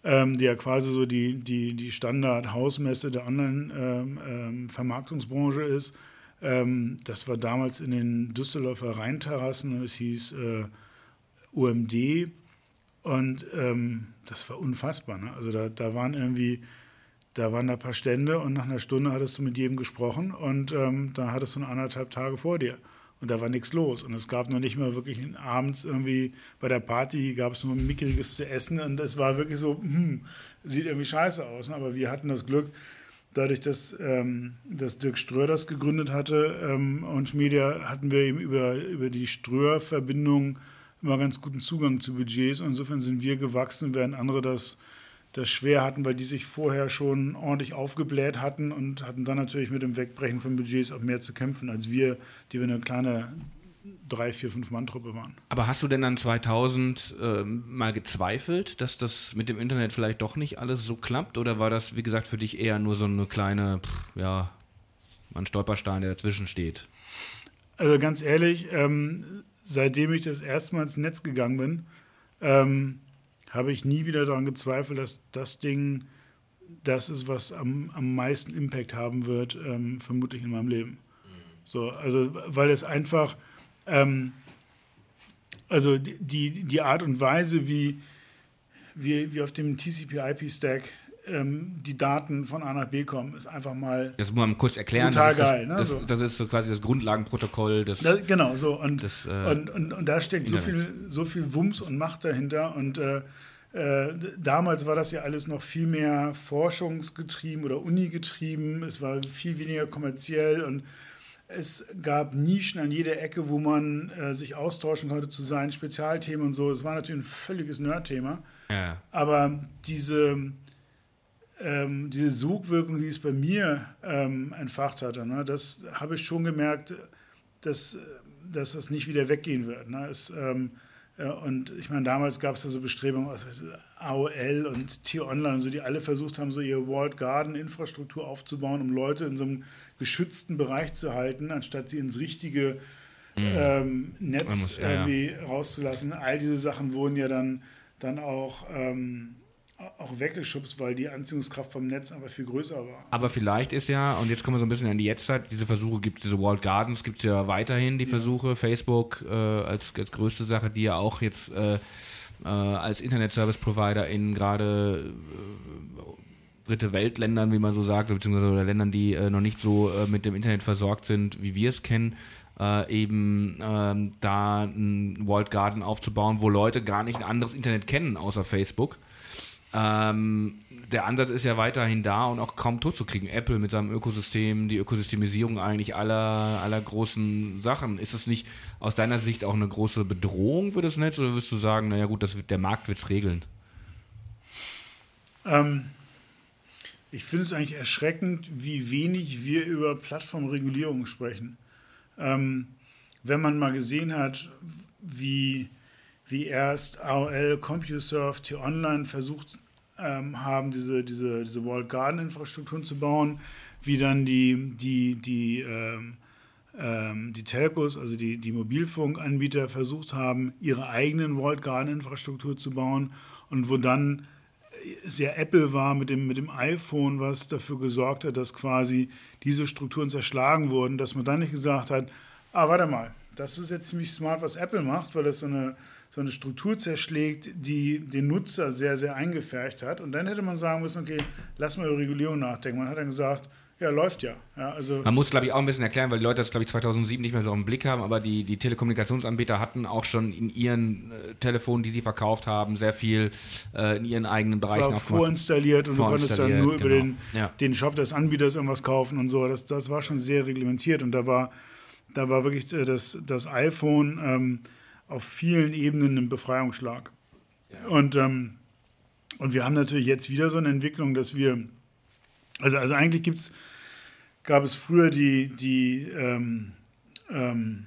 ähm, die ja quasi so die, die, die Standard-Hausmesse der Online-Vermarktungsbranche ähm, ähm ist, ähm, das war damals in den Düsseldorfer Rheinterrassen und es hieß äh, UMD. Und ähm, das war unfassbar. Ne? Also da, da waren irgendwie, da waren da ein paar Stände und nach einer Stunde hattest du mit jedem gesprochen und ähm, da hattest du anderthalb Tage vor dir. Und da war nichts los. Und es gab noch nicht mal wirklich abends irgendwie bei der Party gab es nur mickriges zu essen. Und es war wirklich so, hm, sieht irgendwie scheiße aus. Ne? Aber wir hatten das Glück, dadurch, dass, ähm, dass Dirk Ströer das gegründet hatte ähm, und Media, hatten wir eben über, über die Ströer-Verbindung immer ganz guten Zugang zu Budgets. Und insofern sind wir gewachsen, während andere das, das schwer hatten, weil die sich vorher schon ordentlich aufgebläht hatten und hatten dann natürlich mit dem Wegbrechen von Budgets auch mehr zu kämpfen als wir, die wir eine kleine drei, vier, fünf Mann-Truppe waren. Aber hast du denn dann 2000 äh, mal gezweifelt, dass das mit dem Internet vielleicht doch nicht alles so klappt? Oder war das, wie gesagt, für dich eher nur so eine kleine, pff, ja, ein Stolperstein, der dazwischen steht? Also ganz ehrlich, ähm, seitdem ich das erste Mal ins Netz gegangen bin, ähm, habe ich nie wieder daran gezweifelt, dass das Ding das ist, was am, am meisten Impact haben wird, ähm, vermutlich in meinem Leben. So, also, weil es einfach, ähm, also die, die Art und Weise, wie, wie, wie auf dem TCP-IP-Stack ähm, die Daten von A nach B kommen, ist einfach mal. Das muss man kurz erklären. Total das geil. Das, ne? das, das, ist so quasi das Grundlagenprotokoll des. Das, genau, so. Und, des, äh, und, und, und, da steckt so viel, so viel Wumms und Macht dahinter. Und äh, äh, damals war das ja alles noch viel mehr forschungsgetrieben oder unigetrieben. Es war viel weniger kommerziell und es gab Nischen an jeder Ecke, wo man äh, sich austauschen konnte zu seinen Spezialthemen und so. Es war natürlich ein völliges Nerd-Thema. Ja. Aber diese, ähm, diese Sogwirkung, die es bei mir ähm, entfacht hatte, ne, das habe ich schon gemerkt, dass, dass das nicht wieder weggehen wird. Ne. Es, ähm, ja, und ich meine, damals gab es da so Bestrebungen, ich, AOL und T-Online, so, die alle versucht haben, so ihre Walled Garden-Infrastruktur aufzubauen, um Leute in so einem geschützten Bereich zu halten, anstatt sie ins richtige mhm. ähm, Netz muss, ja, irgendwie ja. rauszulassen. All diese Sachen wurden ja dann, dann auch, ähm, auch weggeschubst, weil die Anziehungskraft vom Netz aber viel größer war. Aber vielleicht ist ja, und jetzt kommen wir so ein bisschen an die Jetztzeit, diese Versuche gibt es, diese Walled Gardens gibt es ja weiterhin, die ja. Versuche, Facebook äh, als, als größte Sache, die ja auch jetzt äh, äh, als Internet Service Provider in gerade äh, dritte Weltländern, wie man so sagt, beziehungsweise Ländern, die äh, noch nicht so mit dem Internet versorgt sind, wie wir es kennen, äh, eben ähm, da ein World Garden aufzubauen, wo Leute gar nicht ein anderes Internet kennen außer Facebook. Ähm, der Ansatz ist ja weiterhin da und auch kaum tot zu kriegen. Apple mit seinem Ökosystem, die Ökosystemisierung eigentlich aller, aller großen Sachen. Ist es nicht aus deiner Sicht auch eine große Bedrohung für das Netz oder wirst du sagen, naja gut, das wird, der Markt wird es regeln? Ähm, ich finde es eigentlich erschreckend, wie wenig wir über Plattformregulierung sprechen. Ähm, wenn man mal gesehen hat, wie, wie erst AOL, CompuServe, T-Online versucht ähm, haben, diese, diese, diese Walled Garden-Infrastrukturen zu bauen, wie dann die, die, die, ähm, ähm, die Telcos, also die, die Mobilfunkanbieter, versucht haben, ihre eigenen Walled Garden-Infrastruktur zu bauen und wo dann ja Apple war mit dem, mit dem iPhone, was dafür gesorgt hat, dass quasi diese Strukturen zerschlagen wurden, dass man dann nicht gesagt hat, ah, warte mal, das ist jetzt ziemlich smart, was Apple macht, weil es so eine so eine Struktur zerschlägt, die den Nutzer sehr, sehr eingefärcht hat. Und dann hätte man sagen müssen, okay, lass mal über Regulierung nachdenken. Man hat dann gesagt, ja, läuft ja. ja also Man muss, glaube ich, auch ein bisschen erklären, weil die Leute das, glaube ich, 2007 nicht mehr so im Blick haben, aber die, die Telekommunikationsanbieter hatten auch schon in ihren äh, Telefonen, die sie verkauft haben, sehr viel äh, in ihren eigenen Bereichen das war vorinstalliert und vorinstalliert, du konntest dann nur genau. über den, ja. den Shop des Anbieters irgendwas kaufen und so. Das, das war schon sehr reglementiert und da war, da war wirklich äh, das, das iPhone ähm, auf vielen Ebenen ein Befreiungsschlag. Ja. Und, ähm, und wir haben natürlich jetzt wieder so eine Entwicklung, dass wir, also, also eigentlich gibt's, gab es früher die, die, ähm, ähm,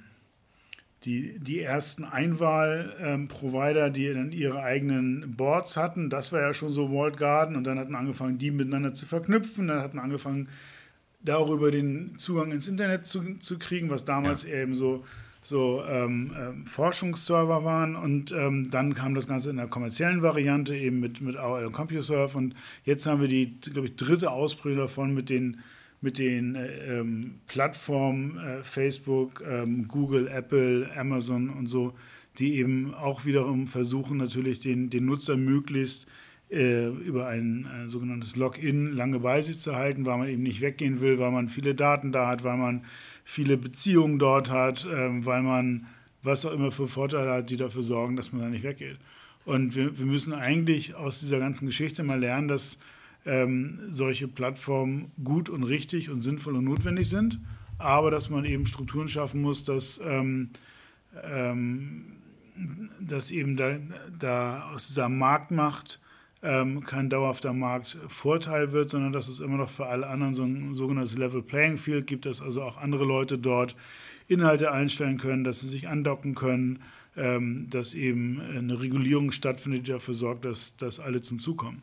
die, die ersten Einwahl-Provider, die dann ihre eigenen Boards hatten. Das war ja schon so Walled Garden und dann hatten angefangen, die miteinander zu verknüpfen. Dann hatten angefangen, darüber den Zugang ins Internet zu, zu kriegen, was damals ja. eben so so ähm, ähm, Forschungsserver waren und ähm, dann kam das Ganze in der kommerziellen Variante eben mit, mit AOL CompuServe und jetzt haben wir die, glaube ich, dritte Ausprägung davon mit den, mit den äh, ähm, Plattformen äh, Facebook, ähm, Google, Apple, Amazon und so, die eben auch wiederum versuchen natürlich den, den Nutzer möglichst äh, über ein äh, sogenanntes Login lange bei sich zu halten, weil man eben nicht weggehen will, weil man viele Daten da hat, weil man viele Beziehungen dort hat, ähm, weil man was auch immer für Vorteile hat, die dafür sorgen, dass man da nicht weggeht. Und wir, wir müssen eigentlich aus dieser ganzen Geschichte mal lernen, dass ähm, solche Plattformen gut und richtig und sinnvoll und notwendig sind, aber dass man eben Strukturen schaffen muss, dass, ähm, ähm, dass eben da, da aus dieser Marktmacht ähm, kein dauerhafter Marktvorteil wird, sondern dass es immer noch für alle anderen so ein sogenanntes Level Playing Field gibt, dass also auch andere Leute dort Inhalte einstellen können, dass sie sich andocken können, ähm, dass eben eine Regulierung stattfindet, die dafür sorgt, dass, dass alle zum Zug kommen.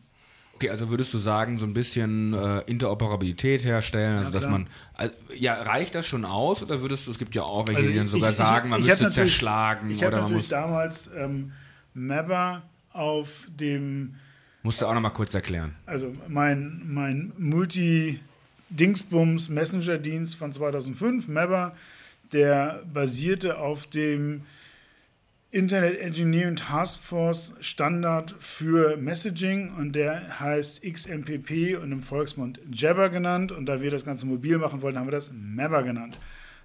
Okay, also würdest du sagen, so ein bisschen äh, Interoperabilität herstellen, also ja, dass man, also, ja, reicht das schon aus oder würdest du, es gibt ja auch welche, also die dann sogar ich, sagen, man ich, ich müsste zerschlagen ich oder man natürlich muss. damals ähm, Mapper auf dem Musst du auch noch mal kurz erklären. Also mein, mein Multi-Dingsbums Messenger-Dienst von 2005, Mapper, der basierte auf dem Internet Engineering Task Force Standard für Messaging und der heißt XMPP und im Volksmund Jabber genannt. Und da wir das Ganze mobil machen wollten, haben wir das Mapper genannt.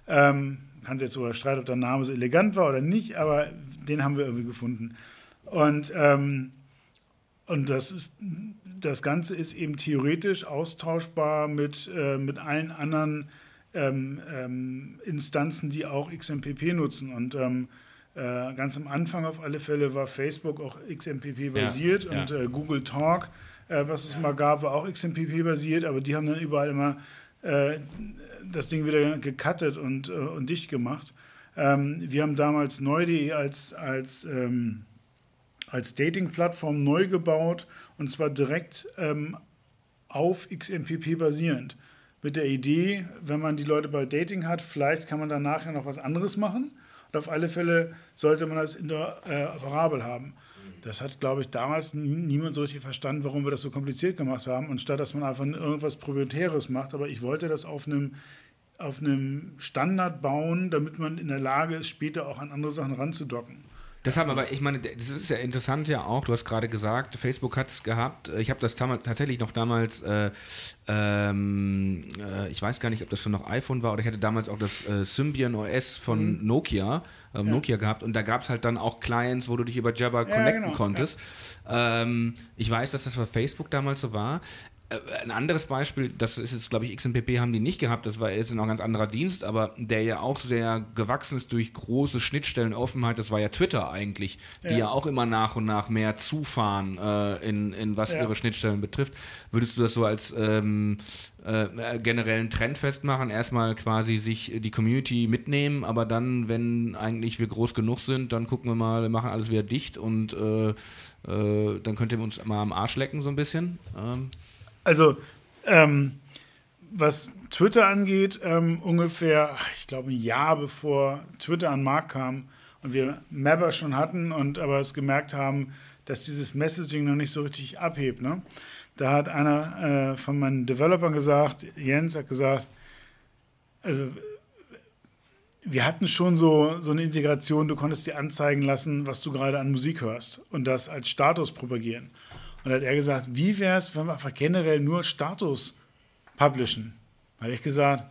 Ähm, kann sich jetzt sogar streiten, ob der Name so elegant war oder nicht, aber den haben wir irgendwie gefunden. Und ähm, und das, ist, das Ganze ist eben theoretisch austauschbar mit, äh, mit allen anderen ähm, ähm, Instanzen, die auch XMPP nutzen. Und ähm, äh, ganz am Anfang auf alle Fälle war Facebook auch XMPP basiert ja, und ja. Äh, Google Talk, äh, was es ja. mal gab, war auch XMPP basiert, aber die haben dann überall immer äh, das Ding wieder gecuttet und, äh, und dicht gemacht. Ähm, wir haben damals neu.de als, als ähm, als Dating-Plattform neu gebaut und zwar direkt ähm, auf XMPP basierend. Mit der Idee, wenn man die Leute bei Dating hat, vielleicht kann man danach ja noch was anderes machen. Und auf alle Fälle sollte man das interoperabel haben. Das hat, glaube ich, damals niemand so richtig verstanden, warum wir das so kompliziert gemacht haben. Und statt dass man einfach irgendwas Proprietäres macht, aber ich wollte das auf einem, auf einem Standard bauen, damit man in der Lage ist, später auch an andere Sachen ranzudocken. Das haben aber, ich meine, das ist ja interessant ja auch, du hast gerade gesagt, Facebook hat es gehabt. Ich habe das tatsächlich noch damals, äh, ähm, äh, ich weiß gar nicht, ob das schon noch iPhone war oder ich hatte damals auch das äh, Symbian OS von mhm. Nokia, ähm, ja. Nokia gehabt und da gab es halt dann auch Clients, wo du dich über Jabber ja, connecten genau. konntest. Ja. Ähm, ich weiß, dass das bei Facebook damals so war. Äh, ein anderes Beispiel, das ist jetzt, glaube ich, XMPP haben die nicht gehabt, das war jetzt noch ein ganz anderer Dienst, aber der ja auch sehr gewachsen ist durch große Schnittstellenoffenheit, das war ja Twitter eigentlich, die ja, ja auch immer nach und nach mehr zufahren, äh, in, in was ja. ihre Schnittstellen betrifft. Würdest du das so als ähm, äh, generellen Trend festmachen? Erstmal quasi sich die Community mitnehmen, aber dann, wenn eigentlich wir groß genug sind, dann gucken wir mal, machen alles wieder dicht und äh, äh dann könnt ihr uns mal am Arsch lecken so ein bisschen. Ähm. Also, ähm, was Twitter angeht, ähm, ungefähr, ich glaube, ein Jahr bevor Twitter an den Markt kam und wir Mapper schon hatten und aber es gemerkt haben, dass dieses Messaging noch nicht so richtig abhebt. Ne? Da hat einer äh, von meinen Developern gesagt, Jens hat gesagt, also wir hatten schon so, so eine Integration, du konntest dir anzeigen lassen, was du gerade an Musik hörst und das als Status propagieren. Und hat er gesagt, wie wäre es, wenn wir einfach generell nur Status publishen? Da habe ich gesagt,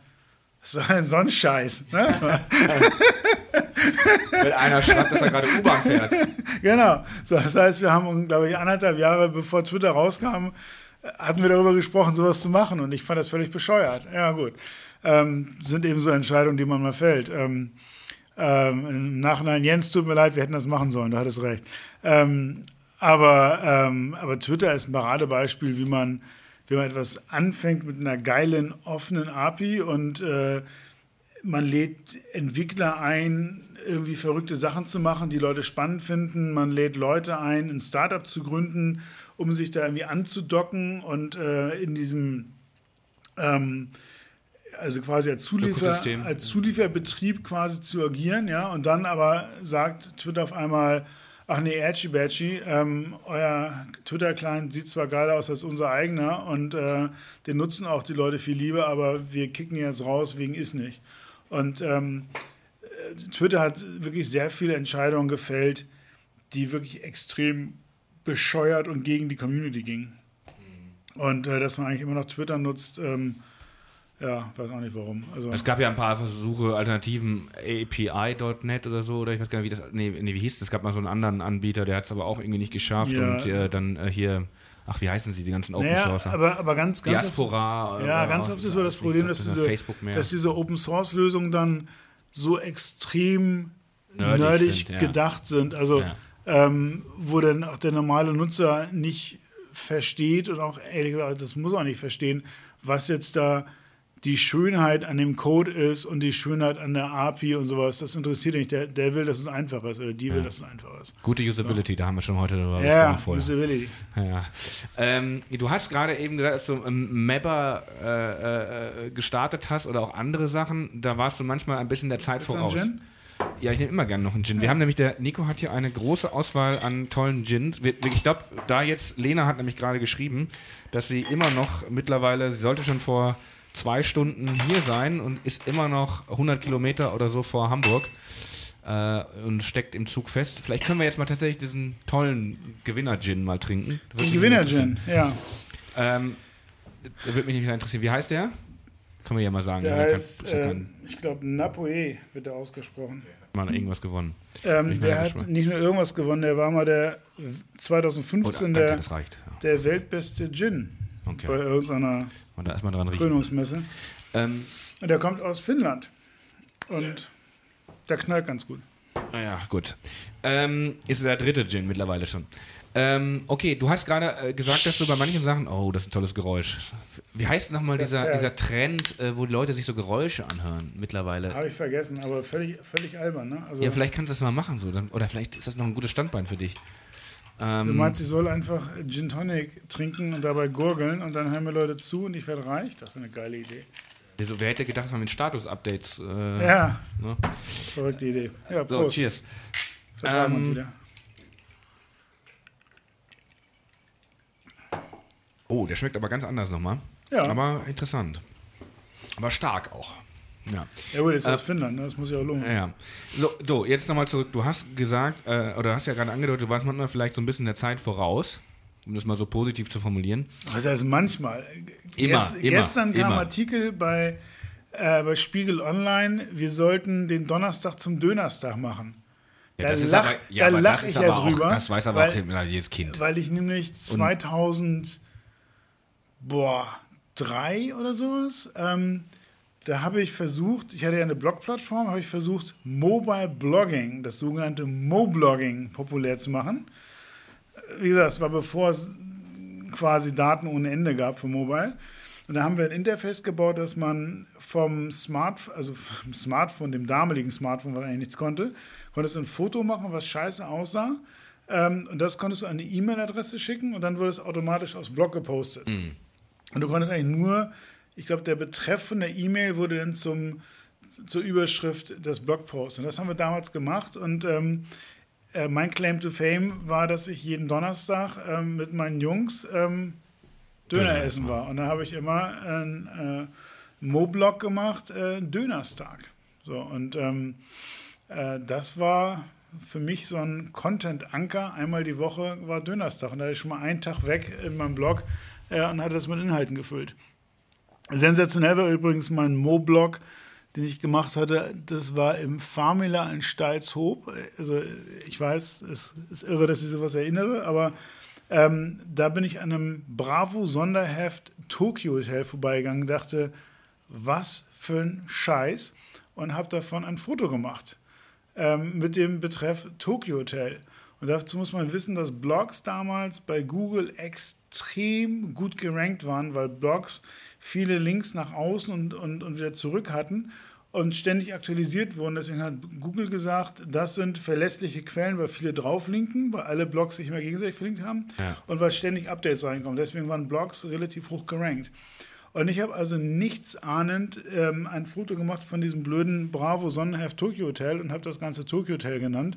was ist denn sonst Scheiß? Ne? wenn einer schreibt, dass er gerade U-Bahn fährt. Genau. So, das heißt, wir haben, glaube ich, anderthalb Jahre bevor Twitter rauskam, hatten wir darüber gesprochen, sowas zu machen. Und ich fand das völlig bescheuert. Ja, gut. Ähm, sind eben so Entscheidungen, die man mal fällt. Ähm, ähm, Im Nachhinein, Jens, tut mir leid, wir hätten das machen sollen, du hattest recht. Ähm, aber, ähm, aber Twitter ist ein Paradebeispiel, wie man, wie man etwas anfängt mit einer geilen, offenen API und äh, man lädt Entwickler ein, irgendwie verrückte Sachen zu machen, die Leute spannend finden. Man lädt Leute ein, ein Startup zu gründen, um sich da irgendwie anzudocken und äh, in diesem, ähm, also quasi als, Zuliefer, als Zulieferbetrieb quasi zu agieren, ja, und dann aber sagt Twitter auf einmal, Ach nee, Edgy Badgy, ähm, euer Twitter-Client sieht zwar geiler aus als unser eigener und äh, den nutzen auch die Leute viel lieber, aber wir kicken jetzt raus wegen ist nicht. Und ähm, äh, Twitter hat wirklich sehr viele Entscheidungen gefällt, die wirklich extrem bescheuert und gegen die Community gingen. Mhm. Und äh, dass man eigentlich immer noch Twitter nutzt, ähm, ja, weiß auch nicht warum. Also es gab ja ein paar Versuche, Alternativen, API.net oder so, oder ich weiß gar nicht, wie das, nee, nee wie hieß das? Es gab mal so einen anderen Anbieter, der hat es aber auch irgendwie nicht geschafft ja. und äh, dann äh, hier, ach, wie heißen sie, die ganzen Open naja, Source? Aber, aber ganz, ganz Diaspora. Oft, ja, ganz oft ist aber das Problem, dass, diese, dass diese Open Source Lösungen dann so extrem nerdig, nerdig sind, ja. gedacht sind. Also, ja. ähm, wo dann auch der normale Nutzer nicht versteht und auch ehrlich gesagt, das muss auch nicht verstehen, was jetzt da die Schönheit an dem Code ist und die Schönheit an der API und sowas, das interessiert nicht. Der, der will, dass es einfach ist oder die will, dass es einfach ist. Gute Usability, so. da haben wir schon heute darüber ja, gesprochen. Usability. Ja. Ähm, du hast gerade eben gesagt, als du ähm, Mapper äh, äh, gestartet hast oder auch andere Sachen, da warst du manchmal ein bisschen der Zeit voraus. Ja, ich nehme immer gerne noch einen Gin. Ja. Wir haben nämlich, der Nico hat hier eine große Auswahl an tollen Gins. Ich glaube, da jetzt, Lena hat nämlich gerade geschrieben, dass sie immer noch mittlerweile, sie sollte schon vor zwei Stunden hier sein und ist immer noch 100 Kilometer oder so vor Hamburg äh, und steckt im Zug fest. Vielleicht können wir jetzt mal tatsächlich diesen tollen Gewinner-Gin mal trinken. Den Gewinner-Gin, ja. Ähm, da würde mich nicht interessieren. Wie heißt der? Können wir ja mal sagen. Der heißt, äh, ich glaube, Napoe wird er ausgesprochen. Mal irgendwas gewonnen. Ähm, der hat nicht nur irgendwas gewonnen, der war mal der 2015 Oder, der, ja. der weltbeste Gin okay. bei irgendeiner und da erstmal dran riechen. Krönungsmesse. Ähm, und der kommt aus Finnland. Und der knallt ganz gut. Naja, gut. Ähm, ist der dritte Gin mittlerweile schon. Ähm, okay, du hast gerade äh, gesagt, dass du bei manchen Sachen, oh, das ist ein tolles Geräusch. Wie heißt nochmal dieser, ja. dieser Trend, äh, wo die Leute sich so Geräusche anhören mittlerweile? Habe ich vergessen, aber völlig, völlig albern, ne? Also ja, vielleicht kannst du das mal machen so. Dann, oder vielleicht ist das noch ein gutes Standbein für dich. Ähm, du meinst, ich soll einfach Gin Tonic trinken und dabei gurgeln und dann hören mir Leute zu und ich werde reich? Das ist eine geile Idee. Also, wer hätte gedacht, man mit Status-Updates. Äh, ja. Ne? Verrückte Idee. Ja, Prost. So, cheers. Vertragen ähm, uns wieder. Oh, der schmeckt aber ganz anders nochmal. Ja. Aber interessant. Aber stark auch. Ja. Ja gut, ist aus Finnland, ne? das muss ja auch lohnen. Ja. So, so jetzt nochmal zurück. Du hast gesagt, äh, oder hast ja gerade angedeutet, du warst manchmal vielleicht so ein bisschen der Zeit voraus, um das mal so positiv zu formulieren. Was heißt manchmal? Immer, Gest, immer, gestern kam immer. Artikel bei, äh, bei Spiegel Online, wir sollten den Donnerstag zum Dönerstag machen. Ja, Da das ist lach- aber, ja, da lach das ich ja drüber, Auch, das weiß aber weil- auch jedes Kind. Weil ich nämlich 2000, boah, drei oder sowas, ähm, da habe ich versucht, ich hatte ja eine Blogplattform, habe ich versucht, Mobile Blogging, das sogenannte Mo-Blogging populär zu machen. Wie gesagt, es war bevor es quasi Daten ohne Ende gab für Mobile. Und da haben wir ein Interface gebaut, dass man vom Smart, also vom Smartphone, dem damaligen Smartphone, was eigentlich nichts konnte, konntest du ein Foto machen, was scheiße aussah. Ähm, und das konntest du an eine E-Mail-Adresse schicken und dann wurde es automatisch aufs Blog gepostet. Und du konntest eigentlich nur, ich glaube, der Betreff von der E-Mail wurde dann zum, zur Überschrift des Blogposts. Und das haben wir damals gemacht. Und ähm, äh, mein Claim to Fame war, dass ich jeden Donnerstag ähm, mit meinen Jungs ähm, Döner Döner essen war. Und da habe ich immer einen äh, Mo-Blog gemacht, äh, Dönerstag. So, und ähm, äh, das war für mich so ein Content-Anker. Einmal die Woche war Dönerstag. Und da hatte ich schon mal einen Tag weg in meinem Blog äh, und hatte das mit Inhalten gefüllt. Sensationell war übrigens mein Mo-Blog, den ich gemacht hatte. Das war im Famila in Stalzhoop. Also ich weiß, es ist irre, dass ich sowas erinnere, aber ähm, da bin ich an einem Bravo-Sonderheft Tokyo Hotel vorbeigegangen dachte, was für ein Scheiß und habe davon ein Foto gemacht ähm, mit dem Betreff Tokyo Hotel. Und dazu muss man wissen, dass Blogs damals bei Google extrem gut gerankt waren, weil Blogs viele Links nach außen und, und, und wieder zurück hatten und ständig aktualisiert wurden. Deswegen hat Google gesagt, das sind verlässliche Quellen, weil viele drauflinken, weil alle Blogs sich immer gegenseitig verlinkt haben Ja. und weil ständig Updates reinkommen. Deswegen waren Blogs relativ hoch gerankt. Und ich habe also nichts ahnend ähm, ein Foto gemacht von diesem blöden Bravo Sonnenheft Tokyo Hotel und habe das ganze Tokyo Hotel genannt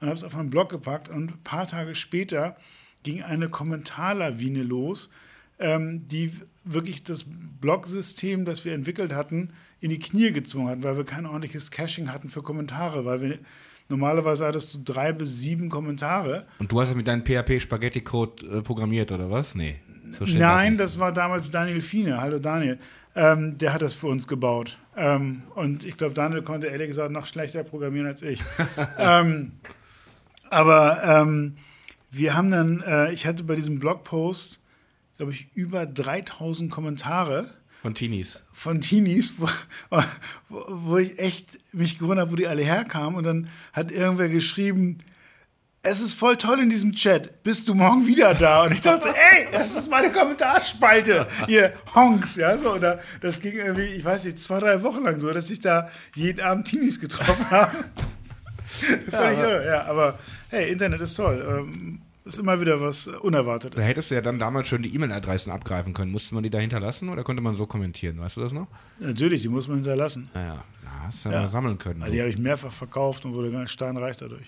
und habe es auf meinen Blog gepackt. Und ein paar Tage später ging eine Kommentarlawine los, ähm, die wirklich das Blog-System, das wir entwickelt hatten, in die Knie gezwungen hat, weil wir kein ordentliches Caching hatten für Kommentare, weil wir normalerweise hattest du drei bis sieben Kommentare. Und du hast es mit deinem PHP-Spaghetti-Code äh, programmiert, oder was? Nee. so Nein, nicht. das war damals Daniel Fiene. Hallo Daniel. Ähm, der hat das für uns gebaut. Ähm, und ich glaube, Daniel konnte ehrlich gesagt noch schlechter programmieren als ich. ähm, aber ähm, wir haben dann, äh, ich hatte bei diesem Blogpost, glaube ich, über 3000 Kommentare Von Teenies. von Teenies, wo, wo, wo ich echt mich gewundert habe, wo die alle herkamen. Und dann hat irgendwer geschrieben, es ist voll toll in diesem Chat. Bist du morgen wieder da? Und ich dachte, ey, das ist meine Kommentarspalte. Ihr Honks, ja, so. Da, das ging irgendwie, ich weiß nicht, zwei, drei Wochen lang so, dass ich da jeden Abend Teenies getroffen habe. Völlig irre, ja. Aber hey, Internet ist toll. Ähm, ist immer wieder was Da Unerwartetes. hättest du ja dann damals schon die E-Mail-Adressen abgreifen können. Musste man die da hinterlassen oder konnte man so kommentieren? Weißt du das noch? Natürlich, die muss man hinterlassen. Naja, da hast du ja Ja. mal sammeln können. Also die habe ich mehrfach verkauft und wurde ganz steinreich dadurch.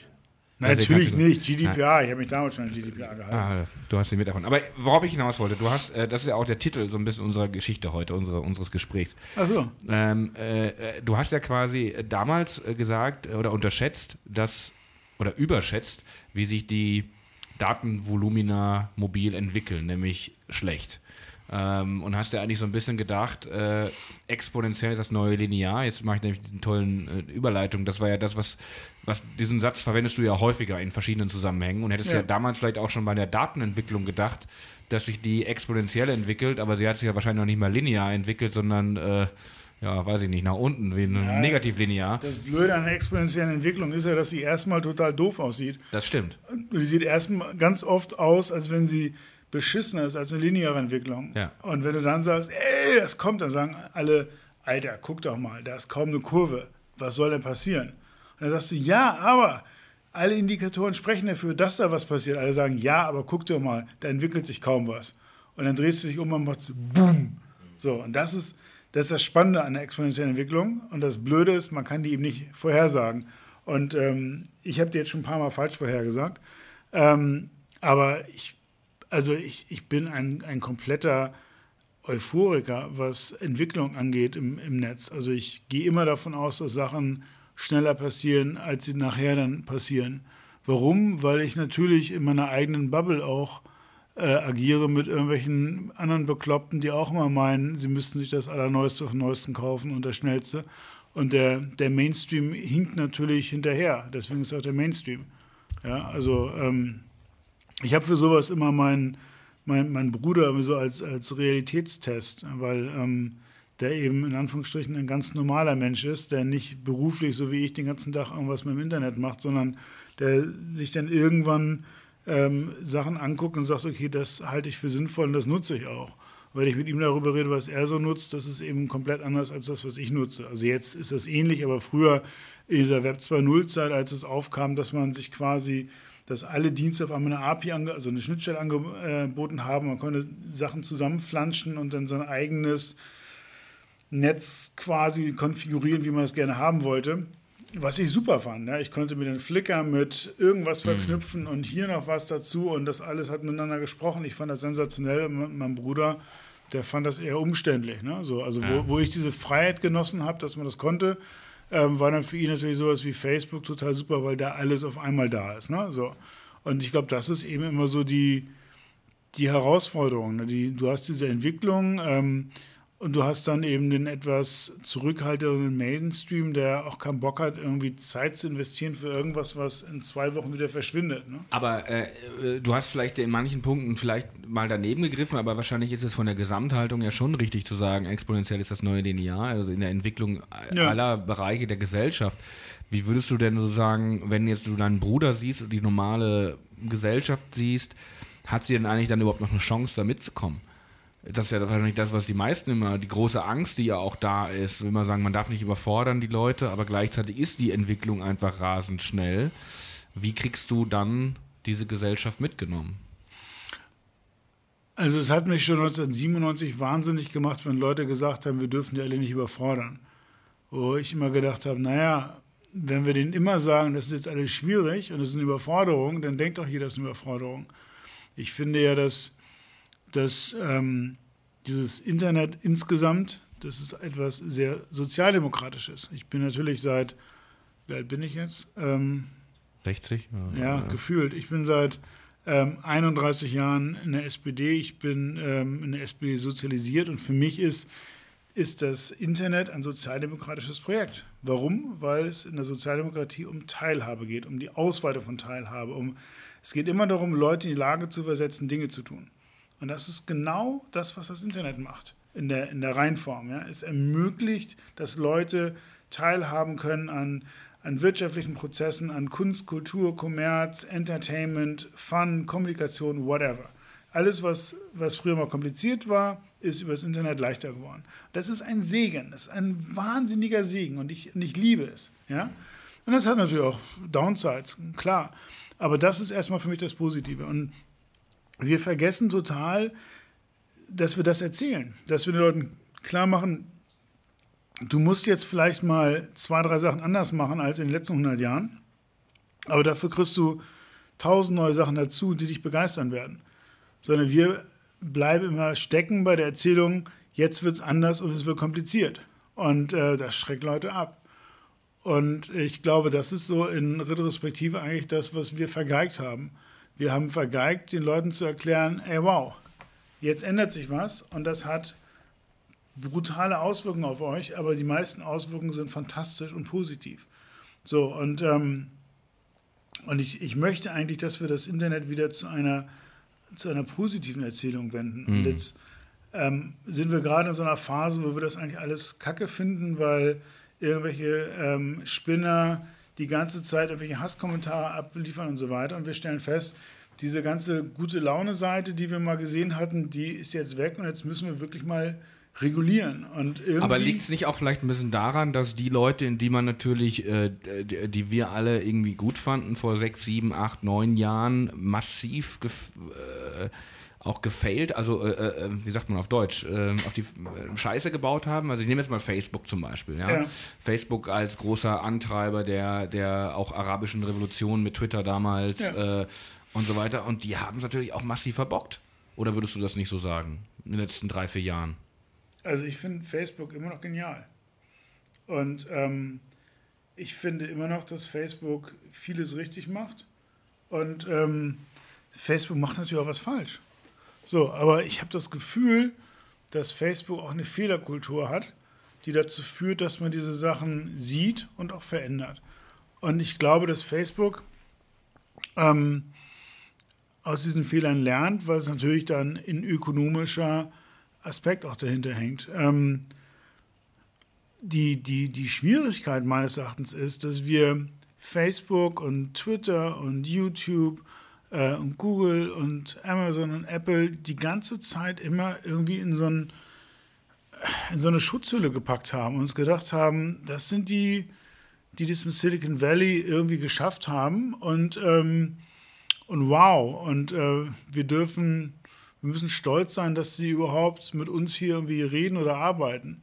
Also Natürlich nicht, GDPR, ich habe mich damals schon an GDPR gehalten. Ah, du hast sie mit davon. Aber worauf ich hinaus wollte, du hast, äh, das ist ja auch der Titel so ein bisschen unserer Geschichte heute, unsere, unseres Gesprächs. Ach so. Ähm, äh, äh, du hast ja quasi damals äh, gesagt äh, oder unterschätzt, dass oder überschätzt, wie sich die Datenvolumina mobil entwickeln, nämlich schlecht. Ähm, und hast ja eigentlich so ein bisschen gedacht, äh, exponentiell ist das neue Linear. Jetzt mache ich nämlich den tollen äh, Überleitung. Das war ja das, was, was diesen Satz verwendest du ja häufiger in verschiedenen Zusammenhängen und hättest ja, Ja. damals vielleicht auch schon bei der Datenentwicklung gedacht, dass sich die exponentiell entwickelt, aber sie hat sich ja wahrscheinlich noch nicht mal linear entwickelt, sondern äh, ja, weiß ich nicht, nach unten, wie ein Ja. negativlinear. Das Blöde an der exponentiellen Entwicklung ist ja, dass sie erstmal total doof aussieht. Das stimmt. Die sieht erstmal ganz oft aus, als wenn sie beschissener ist als eine lineare Entwicklung. Ja. Und wenn du dann sagst, ey, das kommt, dann sagen alle, Alter, guck doch mal, da ist kaum eine Kurve. Was soll denn passieren? Und dann sagst du, ja, aber alle Indikatoren sprechen dafür, dass da was passiert. Alle sagen, ja, aber guck doch mal, da entwickelt sich kaum was. Und dann drehst du dich um und machst boom. So, und das ist, das ist das Spannende an der exponentiellen Entwicklung. Und das Blöde ist, man kann die eben nicht vorhersagen. Und ähm, ich habe die jetzt schon ein paar Mal falsch vorhergesagt. Ähm, aber ich, also ich, ich bin ein, ein kompletter Euphoriker, was Entwicklung angeht im, im Netz. Also ich gehe immer davon aus, dass Sachen schneller passieren, als sie nachher dann passieren. Warum? Weil ich natürlich in meiner eigenen Bubble auch äh, agiere mit irgendwelchen anderen Bekloppten, die auch immer meinen, sie müssten sich das Allerneueste dem Neuesten kaufen und das Schnellste. Und der, der Mainstream hinkt natürlich hinterher. Deswegen ist auch der Mainstream. Ja, also ähm, ich habe für sowas immer meinen mein, mein Bruder so als, als Realitätstest, weil ähm, der eben in Anführungsstrichen ein ganz normaler Mensch ist, der nicht beruflich, so wie ich, den ganzen Tag irgendwas mit dem Internet macht, sondern der sich dann irgendwann ähm, Sachen anguckt und sagt, okay, das halte ich für sinnvoll und das nutze ich auch. Weil ich mit ihm darüber rede, was er so nutzt, das ist eben komplett anders als das, was ich nutze. Also jetzt ist das ähnlich, aber früher in dieser Web 2.0-Zeit, als es aufkam, dass man sich quasi, dass alle Dienste auf einmal eine API, also eine Schnittstelle angeboten haben, man konnte Sachen zusammenflanschen und dann sein eigenes Netz quasi konfigurieren, wie man das gerne haben wollte. Was ich super fand. Ja. Ich konnte mir den Flickr mit irgendwas mhm. verknüpfen mhm. und hier noch was dazu und das alles hat miteinander gesprochen. Ich fand das sensationell. Mein Bruder, der fand das eher umständlich. Ne? So, also, ja. wo, wo ich diese Freiheit genossen habe, dass man das konnte, ähm, war dann für ihn natürlich sowas wie Facebook total super, weil da alles auf einmal da ist. Ne? So. Und ich glaube, das ist eben immer so die, die Herausforderung. Ne? Die, du hast diese Entwicklung. Ähm, und du hast dann eben den etwas zurückhaltenden Mainstream, der auch keinen Bock hat, irgendwie Zeit zu investieren für irgendwas, was in zwei Wochen wieder verschwindet. Ne? Aber äh, äh, du hast vielleicht in manchen Punkten vielleicht mal daneben gegriffen, aber wahrscheinlich ist es von der Gesamthaltung ja schon richtig zu sagen, exponentiell ist das neue Linear, also in der Entwicklung ja. aller Bereiche der Gesellschaft. Wie würdest du denn so sagen, wenn jetzt du deinen Bruder siehst und die normale Gesellschaft siehst, hat sie denn eigentlich dann überhaupt noch eine Chance, da mitzukommen? Das ist ja wahrscheinlich das, was die meisten immer, die große Angst, die ja auch da ist, will man sagen, man darf nicht überfordern die Leute, aber gleichzeitig ist die Entwicklung einfach rasend schnell. Wie kriegst du dann diese Gesellschaft mitgenommen? Also es hat mich schon 1997 wahnsinnig gemacht, wenn Leute gesagt haben, wir dürfen die alle nicht überfordern. Wo ich immer gedacht habe, naja, wenn wir denen immer sagen, das ist jetzt alles schwierig und es ist eine Überforderung, dann denkt doch jeder, das ist eine Überforderung. Ich finde ja, dass dass ähm, dieses Internet insgesamt, das ist etwas sehr Sozialdemokratisches. Ich bin natürlich seit, wie alt bin ich jetzt? Ähm, 60? Ja, ja, gefühlt. Ich bin seit ähm, 31 Jahren in der SPD. Ich bin ähm, in der SPD sozialisiert und für mich ist, ist das Internet ein sozialdemokratisches Projekt. Warum? Weil es in der Sozialdemokratie um Teilhabe geht, um die Ausweitung von Teilhabe. Um, es geht immer darum, Leute in die Lage zu versetzen, Dinge zu tun. Und das ist genau das, was das Internet macht in der, in der Reinform. Ja. Es ermöglicht, dass Leute teilhaben können an, an wirtschaftlichen Prozessen, an Kunst, Kultur, Kommerz, Entertainment, Fun, Kommunikation, whatever. Alles, was, was früher mal kompliziert war, ist über das Internet leichter geworden. Das ist ein Segen, das ist ein wahnsinniger Segen und ich, und ich liebe es. Ja? Und das hat natürlich auch Downsides, klar. Aber das ist erstmal für mich das Positive. Und wir vergessen total, dass wir das erzählen, dass wir den Leuten klar machen, du musst jetzt vielleicht mal zwei, drei Sachen anders machen als in den letzten 100 Jahren, aber dafür kriegst du tausend neue Sachen dazu, die dich begeistern werden. Sondern wir bleiben immer stecken bei der Erzählung, jetzt wird es anders und es wird kompliziert. Und äh, das schreckt Leute ab. Und ich glaube, das ist so in Retrospektive eigentlich das, was wir vergeigt haben. Wir haben vergeigt, den Leuten zu erklären, ey wow, jetzt ändert sich was und das hat brutale Auswirkungen auf euch, aber die meisten Auswirkungen sind fantastisch und positiv. So, und, ähm, und ich, ich möchte eigentlich, dass wir das Internet wieder zu einer, zu einer positiven Erzählung wenden. Mhm. Und jetzt ähm, sind wir gerade in so einer Phase, wo wir das eigentlich alles kacke finden, weil irgendwelche ähm, Spinner die ganze Zeit irgendwelche Hasskommentare abliefern und so weiter. Und wir stellen fest, diese ganze gute Laune-Seite, die wir mal gesehen hatten, die ist jetzt weg und jetzt müssen wir wirklich mal regulieren. Und Aber liegt es nicht auch vielleicht ein bisschen daran, dass die Leute, in die man natürlich, äh, die, die, wir alle irgendwie gut fanden, vor sechs, sieben, acht, neun Jahren massiv äh, auch gefailt, also äh, äh, wie sagt man auf Deutsch, äh, auf die äh, Scheiße gebaut haben. Also ich nehme jetzt mal Facebook zum Beispiel. Ja? ja? Facebook als großer Antreiber der, der auch arabischen Revolution mit Twitter damals ja. äh, und so weiter. Und die haben es natürlich auch massiv verbockt. Oder würdest du das nicht so sagen? in den letzten drei, vier Jahren? Also ich finde Facebook immer noch genial. Und ähm, ich finde immer noch, dass Facebook vieles richtig macht. Und ähm, Facebook macht natürlich auch was falsch. So, aber ich habe das Gefühl, dass Facebook auch eine Fehlerkultur hat, die dazu führt, dass man diese Sachen sieht und auch verändert. Und ich glaube, dass Facebook ähm, aus diesen Fehlern lernt, weil es natürlich dann in ökonomischer Aspekt auch dahinter hängt. Ähm, die, die, die Schwierigkeit meines Erachtens ist, dass wir Facebook und Twitter und YouTube äh, und Google und Amazon und Apple die ganze Zeit immer irgendwie in so, ein, in so eine Schutzhülle gepackt haben und uns gedacht haben, das sind die, die das im Silicon Valley irgendwie geschafft haben und, ähm, und wow, und äh, wir dürfen, wir müssen stolz sein, dass sie überhaupt mit uns hier irgendwie reden oder arbeiten.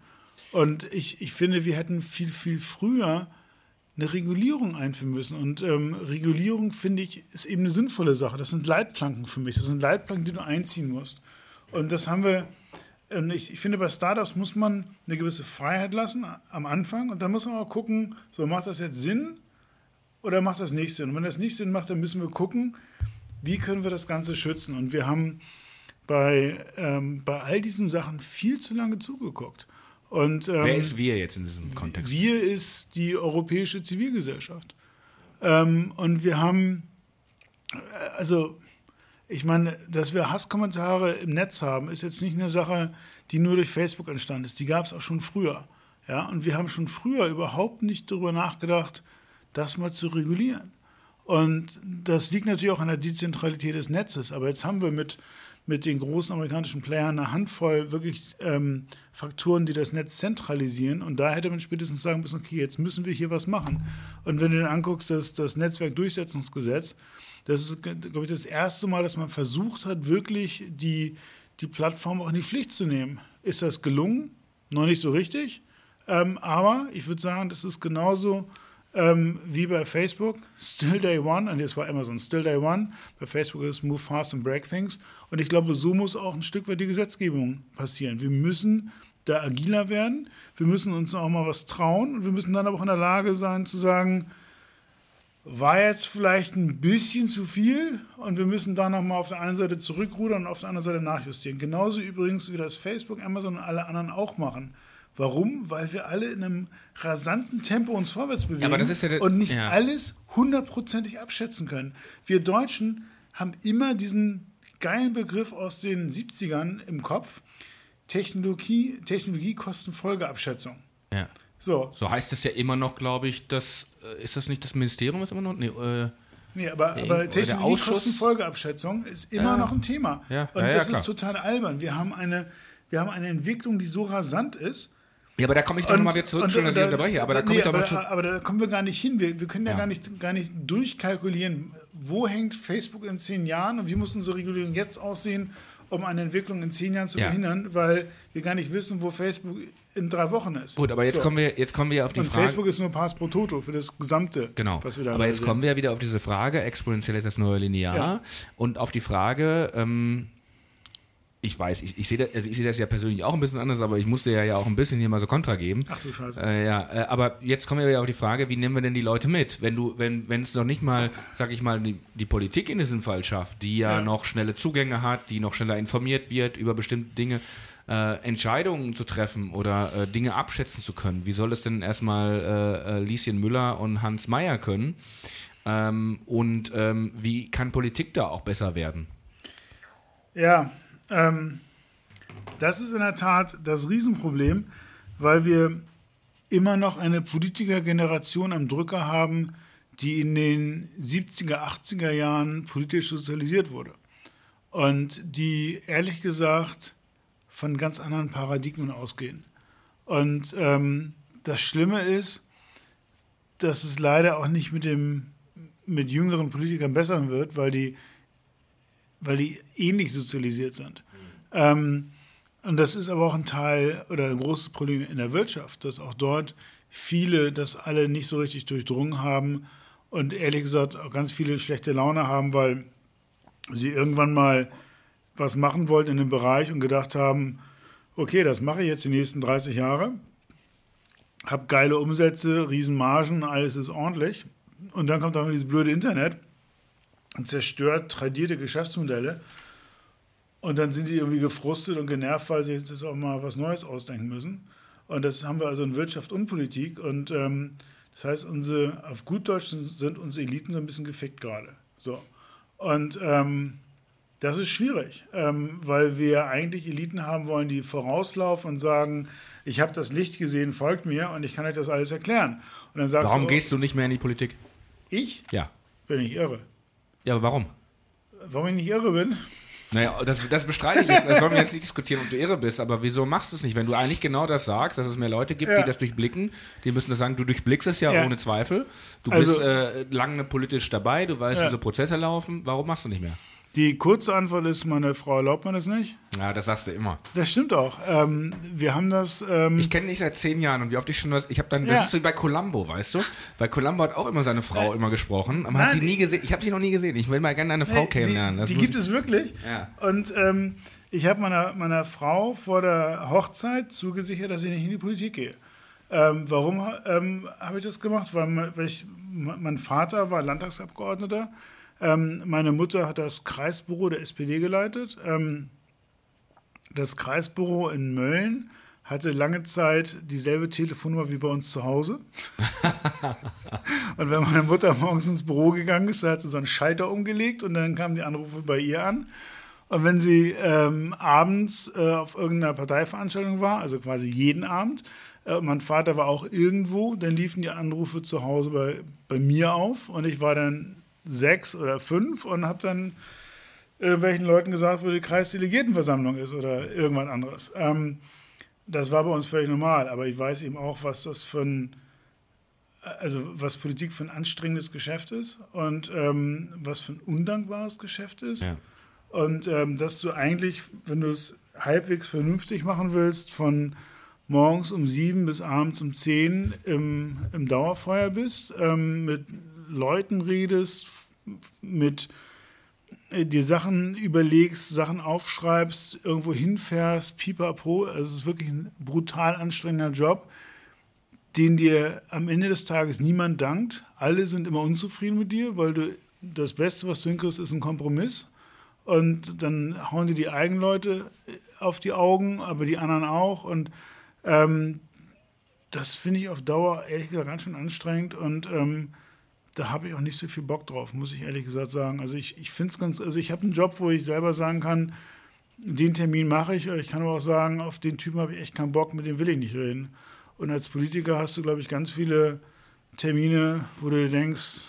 Und ich, ich finde, wir hätten viel, viel früher eine Regulierung einführen müssen. Und ähm, Regulierung, finde ich, ist eben eine sinnvolle Sache. Das sind Leitplanken für mich. Das sind Leitplanken, die du einziehen musst. Und das haben wir, ähm, ich, ich, finde, bei Startups muss man eine gewisse Freiheit lassen am Anfang. Und dann muss man auch gucken, so macht das jetzt Sinn oder macht das nicht Sinn? Und wenn das nicht Sinn macht, dann müssen wir gucken, wie können wir das Ganze schützen. Und wir haben bei, ähm, bei all diesen Sachen viel zu lange zugeguckt. Und, ähm, Wer ist wir jetzt in diesem Kontext? Wir ist die europäische Zivilgesellschaft. Ähm, und wir haben, äh, also ich meine, dass wir Hasskommentare im Netz haben, ist jetzt nicht eine Sache, die nur durch Facebook entstanden ist. Die gab es auch schon früher. Ja? Und wir haben schon früher überhaupt nicht darüber nachgedacht, das mal zu regulieren. Und das liegt natürlich auch an der Dezentralität des Netzes. Aber jetzt haben wir mit mit den großen amerikanischen Playern eine Handvoll wirklich ähm, Faktoren, die das Netz zentralisieren. Und da hätte man spätestens sagen müssen, okay, jetzt müssen wir hier was machen. Und wenn du dir anguckst, dass das Netzwerkdurchsetzungsgesetz, das ist, glaube ich, das erste Mal, dass man versucht hat, wirklich die, die Plattform auch in die Pflicht zu nehmen. Ist das gelungen? Noch nicht so richtig. Ähm, aber ich würde sagen, das ist genauso ähm, wie bei Facebook, Still Day One, und jetzt war Amazon, Still Day One, bei Facebook ist Move Fast and Break Things. Und ich glaube, so muss auch ein Stück weit die Gesetzgebung passieren. Wir müssen da agiler werden, wir müssen uns auch mal was trauen und wir müssen dann aber auch in der Lage sein zu sagen, war jetzt vielleicht ein bisschen zu viel und wir müssen da nochmal auf der einen Seite zurückrudern und auf der anderen Seite nachjustieren. Genauso übrigens wie das Facebook, Amazon und alle anderen auch machen. Warum? Weil wir alle in einem rasanten Tempo uns vorwärts bewegen ja, ja und nicht ja. alles hundertprozentig abschätzen können. Wir Deutschen haben immer diesen geilen Begriff aus den 70ern im Kopf. Technologie, Technologiekostenfolgeabschätzung. Ja. So. so heißt es ja immer noch, glaube ich, dass, äh, ist das nicht das Ministerium, ist immer noch? Nee, äh, nee aber, aber Technologiekostenfolgeabschätzung ist immer Ja. noch ein Thema. Ja. Und das ist total albern. Wir haben eine, wir haben eine Entwicklung, die so rasant ist, ja, aber da komme ich dann nochmal wieder zurück, und- schon, dass und ich unterbreche, aber da komme nee, ich doch mal aber, aber da kommen wir gar nicht hin. Wir, wir können ja, Ja. Gar, nicht, gar nicht durchkalkulieren, wo hängt Facebook in zehn Jahren und wie muss unsere Regulierung jetzt aussehen, um eine Entwicklung in zehn Jahren zu Ja. verhindern, weil wir gar nicht wissen, wo Facebook in drei Wochen ist. Gut, aber jetzt, So. kommen wir, jetzt kommen wir auf die und Frage. Facebook ist nur Pass pro Toto für das gesamte, Genau. was wir da Aber jetzt sehen. kommen wir ja wieder auf diese Frage, exponentiell ist das neue Linear, Ja. und auf die Frage, ähm, ich weiß, ich, ich sehe das, also ich sehe das ja persönlich auch ein bisschen anders, aber ich musste ja, ja auch ein bisschen hier mal so Kontra geben. Ach du Scheiße. Äh, ja, äh, aber jetzt kommen wir ja auf die Frage, wie nehmen wir denn die Leute mit? Wenn du, wenn, wenn es noch nicht mal, sag ich mal, die, die Politik in diesem Fall schafft, die ja, Ja. noch schnelle Zugänge hat, die noch schneller informiert wird über bestimmte Dinge, äh, Entscheidungen zu treffen oder äh, Dinge abschätzen zu können. Wie soll es denn erstmal äh, äh, Lieschen Müller und Hans Meyer können? Ähm, und ähm, wie kann Politik da auch besser werden? Ja, ähm, das ist in der Tat das Riesenproblem, weil wir immer noch eine Politikergeneration am Drücker haben, die in den 70er, 80er Jahren politisch sozialisiert wurde. Und die ehrlich gesagt von ganz anderen Paradigmen ausgehen. Und ähm, das Schlimme ist, dass es leider auch nicht mit, dem, mit jüngeren Politikern besser wird, weil die weil die ähnlich sozialisiert sind. Ähm, und das ist aber auch ein Teil oder ein großes Problem in der Wirtschaft, dass auch dort viele das alle nicht so richtig durchdrungen haben und ehrlich gesagt auch ganz viele schlechte Laune haben, weil sie irgendwann mal was machen wollten in dem Bereich und gedacht haben, okay, das mache ich jetzt die nächsten 30 Jahre, habe geile Umsätze, Riesenmargen, alles ist ordentlich. Und dann kommt dann dieses blöde Internet und zerstört tradierte Geschäftsmodelle. Und dann sind die irgendwie gefrustet und genervt, weil sie jetzt auch mal was Neues ausdenken müssen. Und das haben wir also in Wirtschaft und Politik. Und ähm, das heißt, unsere, auf gut Deutsch sind unsere Eliten so ein bisschen gefickt gerade. So. Und ähm, das ist schwierig, ähm, weil wir eigentlich Eliten haben wollen, die vorauslaufen und sagen, ich habe das Licht gesehen, folgt mir und ich kann euch das alles erklären. Und dann sagst warum du, gehst du nicht mehr in die Politik? Ich? Ja. Bin ich irre. Ja, aber warum? Warum ich nicht irre bin? Naja, das, das bestreite ich jetzt. Das wollen wir jetzt nicht diskutieren, ob du irre bist. Aber wieso machst du es nicht? Wenn du eigentlich genau das sagst, dass es mehr Leute gibt, ja. die das durchblicken, die müssen das sagen, du durchblickst es ja, ja. ohne Zweifel. Du also, bist äh, lange politisch dabei, du weißt, ja. wie so Prozesse laufen. Warum machst du nicht mehr? Die kurze Antwort ist, meine Frau erlaubt mir das nicht. Ja, das sagst du immer. Das stimmt auch. Ähm, wir haben das. Ähm ich kenne dich seit zehn Jahren und wie oft ich schon was. Ich habe dann. Das ja. ist so wie bei Columbo, weißt du? Weil Columbo hat auch immer seine Frau immer gesprochen. Man hat sie nie gesehen. Ich habe sie noch nie gesehen. Ich will mal gerne eine Frau nee, kennenlernen. Die, die gibt es wirklich. Ja. Und ähm, ich habe meiner, meiner Frau vor der Hochzeit zugesichert, dass ich nicht in die Politik gehe. Ähm, warum ähm, habe ich das gemacht? Weil, weil ich, mein Vater war Landtagsabgeordneter ähm, meine Mutter hat das Kreisbüro der SPD geleitet. Ähm, das Kreisbüro in Mölln hatte lange Zeit dieselbe Telefonnummer wie bei uns zu Hause. und wenn meine Mutter morgens ins Büro gegangen ist, da hat sie so einen Schalter umgelegt und dann kamen die Anrufe bei ihr an. Und wenn sie ähm, abends äh, auf irgendeiner Parteiveranstaltung war, also quasi jeden Abend, äh, mein Vater war auch irgendwo, dann liefen die Anrufe zu Hause bei, bei mir auf und ich war dann sechs oder fünf und habe dann irgendwelchen Leuten gesagt, wo die Kreisdelegiertenversammlung ist oder irgendwas anderes. Ähm, das war bei uns völlig normal, aber ich weiß eben auch, was das für ein, also was Politik für ein anstrengendes Geschäft ist und ähm, was für ein undankbares Geschäft ist. Ja. Und ähm, dass du eigentlich, wenn du es halbwegs vernünftig machen willst, von morgens um sieben bis abends um zehn im, im Dauerfeuer bist, ähm, mit Leuten redest, mit äh, dir Sachen überlegst, Sachen aufschreibst, irgendwo hinfährst, pipapo. Also es ist wirklich ein brutal anstrengender Job, den dir am Ende des Tages niemand dankt. Alle sind immer unzufrieden mit dir, weil du das Beste, was du hinkriegst, ist ein Kompromiss. Und dann hauen dir die eigenen Leute auf die Augen, aber die anderen auch. Und ähm, das finde ich auf Dauer ehrlich gesagt ganz schön anstrengend. Und ähm, da habe ich auch nicht so viel Bock drauf, muss ich ehrlich gesagt sagen. Also ich, ich finde es ganz, also ich habe einen Job, wo ich selber sagen kann, den Termin mache ich, ich kann aber auch sagen, auf den Typen habe ich echt keinen Bock, mit dem will ich nicht reden. Und als Politiker hast du, glaube ich, ganz viele Termine, wo du dir denkst,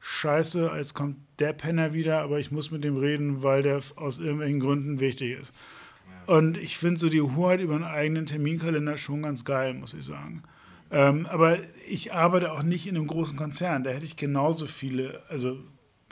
scheiße, jetzt kommt der Penner wieder, aber ich muss mit dem reden, weil der aus irgendwelchen Gründen wichtig ist. Und ich finde so die Hoheit über einen eigenen Terminkalender schon ganz geil, muss ich sagen. Ähm, aber ich arbeite auch nicht in einem großen Konzern. Da hätte ich genauso viele, also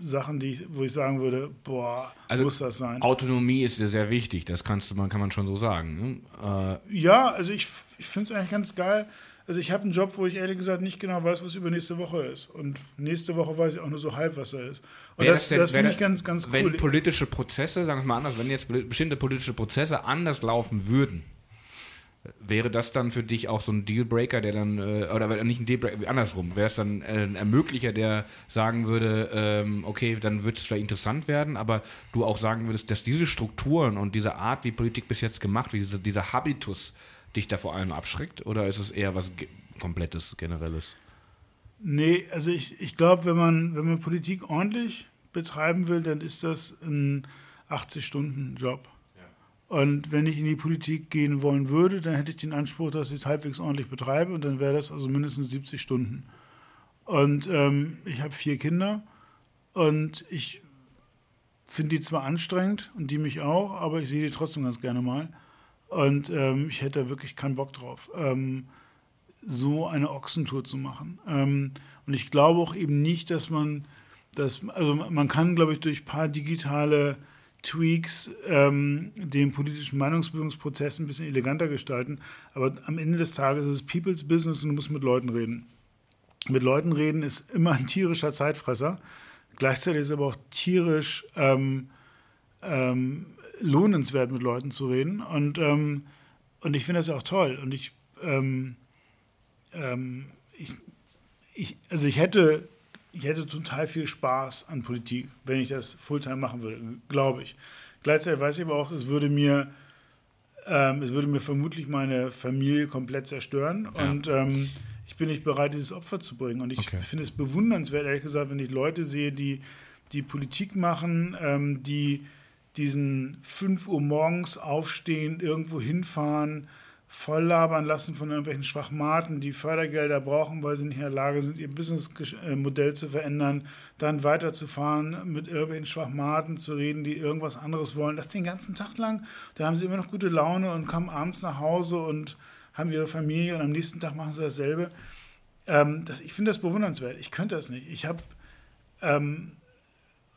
Sachen, die ich, wo ich sagen würde, boah, also muss das sein. Autonomie ist sehr, sehr wichtig, das kannst du, man, kann man schon so sagen. Ne? Äh ja, also ich, ich finde es eigentlich ganz geil. Also ich habe einen Job, wo ich ehrlich gesagt nicht genau weiß, was übernächste Woche ist. Und nächste Woche weiß ich auch nur so halb, was da ist. Und das, das, das finde ich ganz, ganz cool. Wenn politische Prozesse, sagen wir es mal anders, wenn jetzt bestimmte politische Prozesse anders laufen würden, Wäre das dann für dich auch so ein Dealbreaker, der dann, äh, oder nicht ein Dealbreaker, andersrum, wäre es dann äh, ein Ermöglicher, der sagen würde, ähm, okay, dann wird es vielleicht interessant werden, aber du auch sagen würdest, dass diese Strukturen und diese Art, wie Politik bis jetzt gemacht wird, diese, dieser Habitus dich da vor allem abschreckt? Oder ist es eher was ge komplettes, generelles? Nee, also ich, ich glaube, wenn man, wenn man Politik ordentlich betreiben will, dann ist das ein 80-Stunden-Job. Und wenn ich in die Politik gehen wollen würde, dann hätte ich den Anspruch, dass ich es halbwegs ordentlich betreibe und dann wäre das also mindestens 70 Stunden. Und ähm, ich habe vier Kinder und ich finde die zwar anstrengend und die mich auch, aber ich sehe die trotzdem ganz gerne mal. Und ähm, ich hätte wirklich keinen Bock drauf, ähm, so eine Ochsentour zu machen. Ähm, und ich glaube auch eben nicht, dass man das, also man kann, glaube ich, durch ein paar digitale Tweaks ähm, den politischen Meinungsbildungsprozess ein bisschen eleganter gestalten. Aber am Ende des Tages ist es People's Business und du musst mit Leuten reden. Mit Leuten reden ist immer ein tierischer Zeitfresser. Gleichzeitig ist es aber auch tierisch ähm, ähm, lohnenswert, mit Leuten zu reden. Und, ähm, und ich finde das ja auch toll. Und ich, ähm, ähm, ich, ich, also ich hätte, ich hätte total viel Spaß an Politik, wenn ich das Fulltime machen würde, glaube ich. Gleichzeitig weiß ich aber auch, es würde mir, ähm, es würde mir vermutlich meine Familie komplett zerstören. Ja. Und ähm, ich bin nicht bereit, dieses Opfer zu bringen. Und ich okay. finde es bewundernswert, ehrlich gesagt, wenn ich Leute sehe, die, die Politik machen, ähm, die diesen 5 Uhr morgens aufstehen, irgendwo hinfahren, voll labern lassen von irgendwelchen Schwachmaten, die Fördergelder brauchen, weil sie nicht in der Lage sind, ihr Businessmodell zu verändern, dann weiterzufahren, mit irgendwelchen Schwachmaten zu reden, die irgendwas anderes wollen. Das den ganzen Tag lang. Da haben sie immer noch gute Laune und kommen abends nach Hause und haben ihre Familie und am nächsten Tag machen sie dasselbe. Ähm, das, ich finde das bewundernswert. Ich könnte das nicht. Ich habe ähm,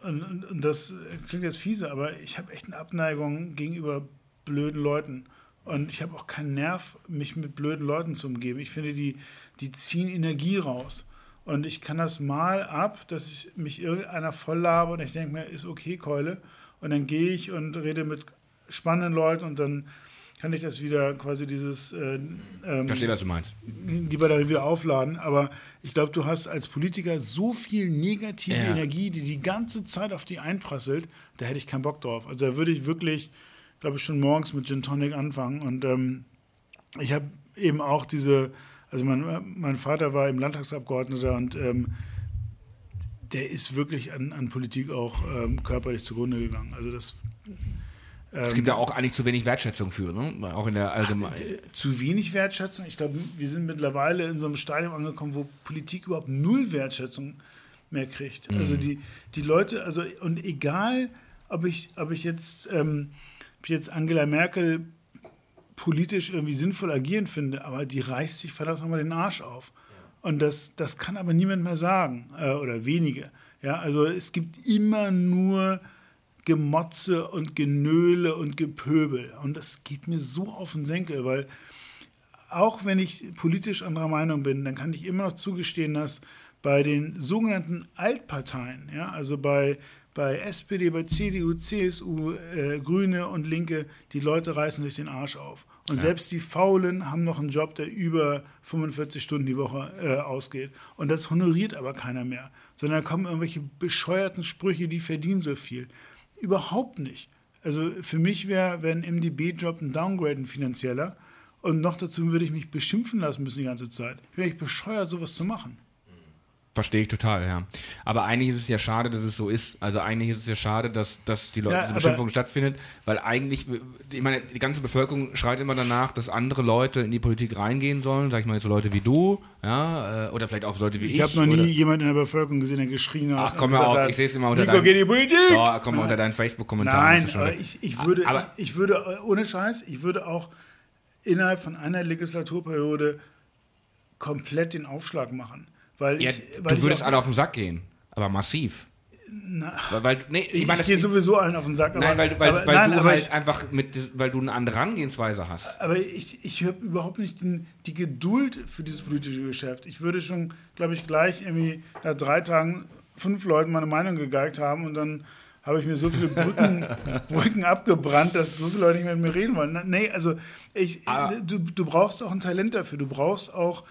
und, und, und, das klingt jetzt fiese, aber ich habe echt eine Abneigung gegenüber blöden Leuten. Und ich habe auch keinen Nerv, mich mit blöden Leuten zu umgeben. Ich finde, die, die ziehen Energie raus. Und ich kann das mal ab, dass ich mich irgendeiner voll labe und ich denke mir, ist okay, Keule. Und dann gehe ich und rede mit spannenden Leuten und dann kann ich das wieder quasi dieses. Äh, ähm, Verstehe, was du meinst. Die Batterie wieder aufladen. Aber ich glaube, du hast als Politiker so viel negative ja. Energie, die die ganze Zeit auf die einprasselt, da hätte ich keinen Bock drauf. Also da würde ich wirklich, glaube ich, schon morgens mit Gin Tonic anfangen. Und ähm, ich habe eben auch diese. Also mein, mein Vater war eben Landtagsabgeordneter und ähm, der ist wirklich an, an Politik auch ähm, körperlich zugrunde gegangen. Also das es gibt ja auch eigentlich zu wenig Wertschätzung für, ne? auch in der Allgemeinheit. Zu wenig Wertschätzung? Ich glaube, wir sind mittlerweile in so einem Stadium angekommen, wo Politik überhaupt null Wertschätzung mehr kriegt. Mhm. Also die, die Leute, also und egal, ob ich, ob ich jetzt, ähm, ob ich jetzt Angela Merkel politisch irgendwie sinnvoll agieren finde, aber die reißt sich verdammt nochmal den Arsch auf. Und das, das kann aber niemand mehr sagen äh, oder wenige. Ja, also es gibt immer nur Gemotze und Genöle und Gepöbel. Und das geht mir so auf den Senkel, weil auch wenn ich politisch anderer Meinung bin, dann kann ich immer noch zugestehen, dass bei den sogenannten Altparteien, ja, also bei, bei SPD, bei CDU, CSU, äh, Grüne und Linke, die Leute reißen sich den Arsch auf. Und ja. selbst die Faulen haben noch einen Job, der über 45 Stunden die Woche äh, ausgeht. Und das honoriert aber keiner mehr, sondern da kommen irgendwelche bescheuerten Sprüche, die verdienen so viel. Überhaupt nicht. Also für mich wäre wär ein MDB-Job ein Downgrade, ein finanzieller. Und noch dazu würde ich mich beschimpfen lassen müssen die ganze Zeit. Ich wäre bescheuert, sowas zu machen. Verstehe ich total, ja. Aber eigentlich ist es ja schade, dass es so ist. Also eigentlich ist es ja schade, dass, dass die Leute, ja, diese Beschimpfung stattfindet, weil eigentlich, ich meine, die ganze Bevölkerung schreit immer danach, dass andere Leute in die Politik reingehen sollen, sag ich mal jetzt so Leute wie du, ja, äh, oder vielleicht auch Leute wie ich. Ich habe noch nie jemanden in der Bevölkerung gesehen, der geschrien hat. Ach, komm mal auf, ich sehe es immer unter deinen, die Politik! Oh, komm mal unter deinen Facebook-Kommentaren. Nein, aber ich, ich, würde, aber, ich würde, ohne Scheiß, ich würde auch innerhalb von einer Legislaturperiode komplett den Aufschlag machen. Weil ja, ich, weil du würdest alle auf den Sack gehen, aber massiv. Na, weil, weil, nee, ich, ich, ich gehe sowieso allen auf den Sack. Nein, weil, weil, aber, weil nein, du halt ich, einfach mit, weil du eine andere Herangehensweise hast. Aber ich, ich habe überhaupt nicht den, die Geduld für dieses politische Geschäft. Ich würde schon, glaube ich, gleich irgendwie nach drei Tagen fünf Leuten meine Meinung gegeigt haben und dann habe ich mir so viele Brücken, Brücken abgebrannt, dass so viele Leute nicht mehr mit mir reden wollen. Nee, also ich, ah. du, du brauchst auch ein Talent dafür. Du brauchst auch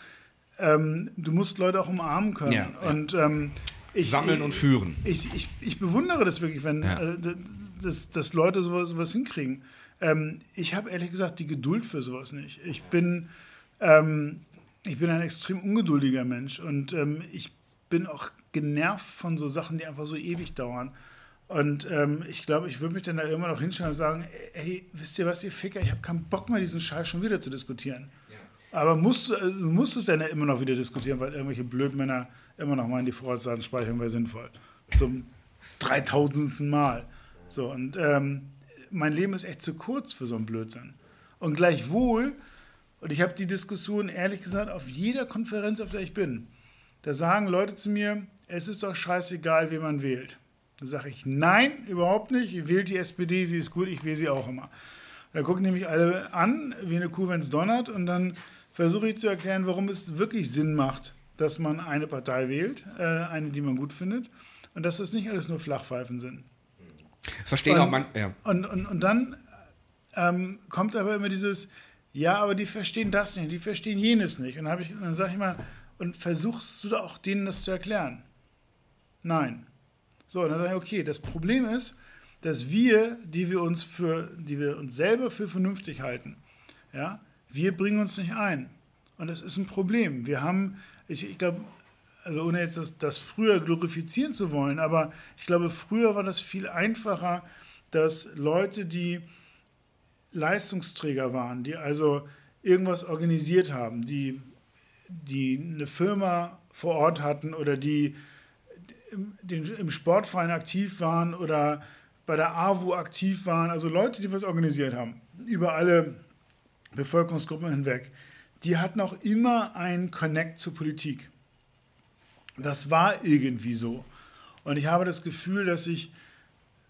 ähm, du musst Leute auch umarmen können. Ja, und ähm, ich, Sammeln und führen. Ich, ich, ich bewundere das wirklich, wenn äh, dass, dass Leute sowas, sowas hinkriegen. Ähm, ich habe ehrlich gesagt die Geduld für sowas nicht. Ich bin, ähm, ich bin ein extrem ungeduldiger Mensch und ähm, ich bin auch genervt von so Sachen, die einfach so ewig dauern. Und ähm, ich glaube, ich würde mich dann da immer noch hinstellen und sagen, ey, wisst ihr was, ihr Ficker, ich habe keinen Bock mehr, diesen Scheiß schon wieder zu diskutieren. Aber musst, äh, du musst es dann ja immer noch wieder diskutieren, weil irgendwelche Blödmänner immer noch meinen, die Vorratsdatenspeicherung wäre sinnvoll. Zum 3000. Mal. So, und ähm, mein Leben ist echt zu kurz für so einen Blödsinn. Und gleichwohl, und ich habe die Diskussion ehrlich gesagt auf jeder Konferenz, auf der ich bin, da sagen Leute zu mir, es ist doch scheißegal, wie man wählt. Da sage ich, nein, überhaupt nicht. Ihr wählt die SPD, sie ist gut, ich wähle sie auch immer. Da gucken nämlich alle an, wie eine Kuh, wenn es donnert, und dann versuche ich zu erklären, warum es wirklich Sinn macht, dass man eine Partei wählt, äh, eine, die man gut findet, und dass das nicht alles nur Flachpfeifen sind. Das verstehen auch man. Ja. Und, und, und dann ähm, kommt aber immer dieses, ja, aber die verstehen das nicht, die verstehen jenes nicht. Und dann, dann sage ich mal, und versuchst du auch denen das zu erklären? Nein. So, und dann sage ich, okay, das Problem ist, dass wir, die wir uns für, die wir uns selber für vernünftig halten, ja, wir bringen uns nicht ein. Und das ist ein Problem. Wir haben, ich, ich glaube, also ohne jetzt das, das früher glorifizieren zu wollen, aber ich glaube, früher war das viel einfacher, dass Leute, die Leistungsträger waren, die also irgendwas organisiert haben, die, die eine Firma vor Ort hatten oder die im, im Sportverein aktiv waren oder bei der AWU aktiv waren, also Leute, die was organisiert haben, über alle Bevölkerungsgruppen hinweg, die hatten auch immer einen Connect zur Politik. Das war irgendwie so. Und ich habe das Gefühl, dass sich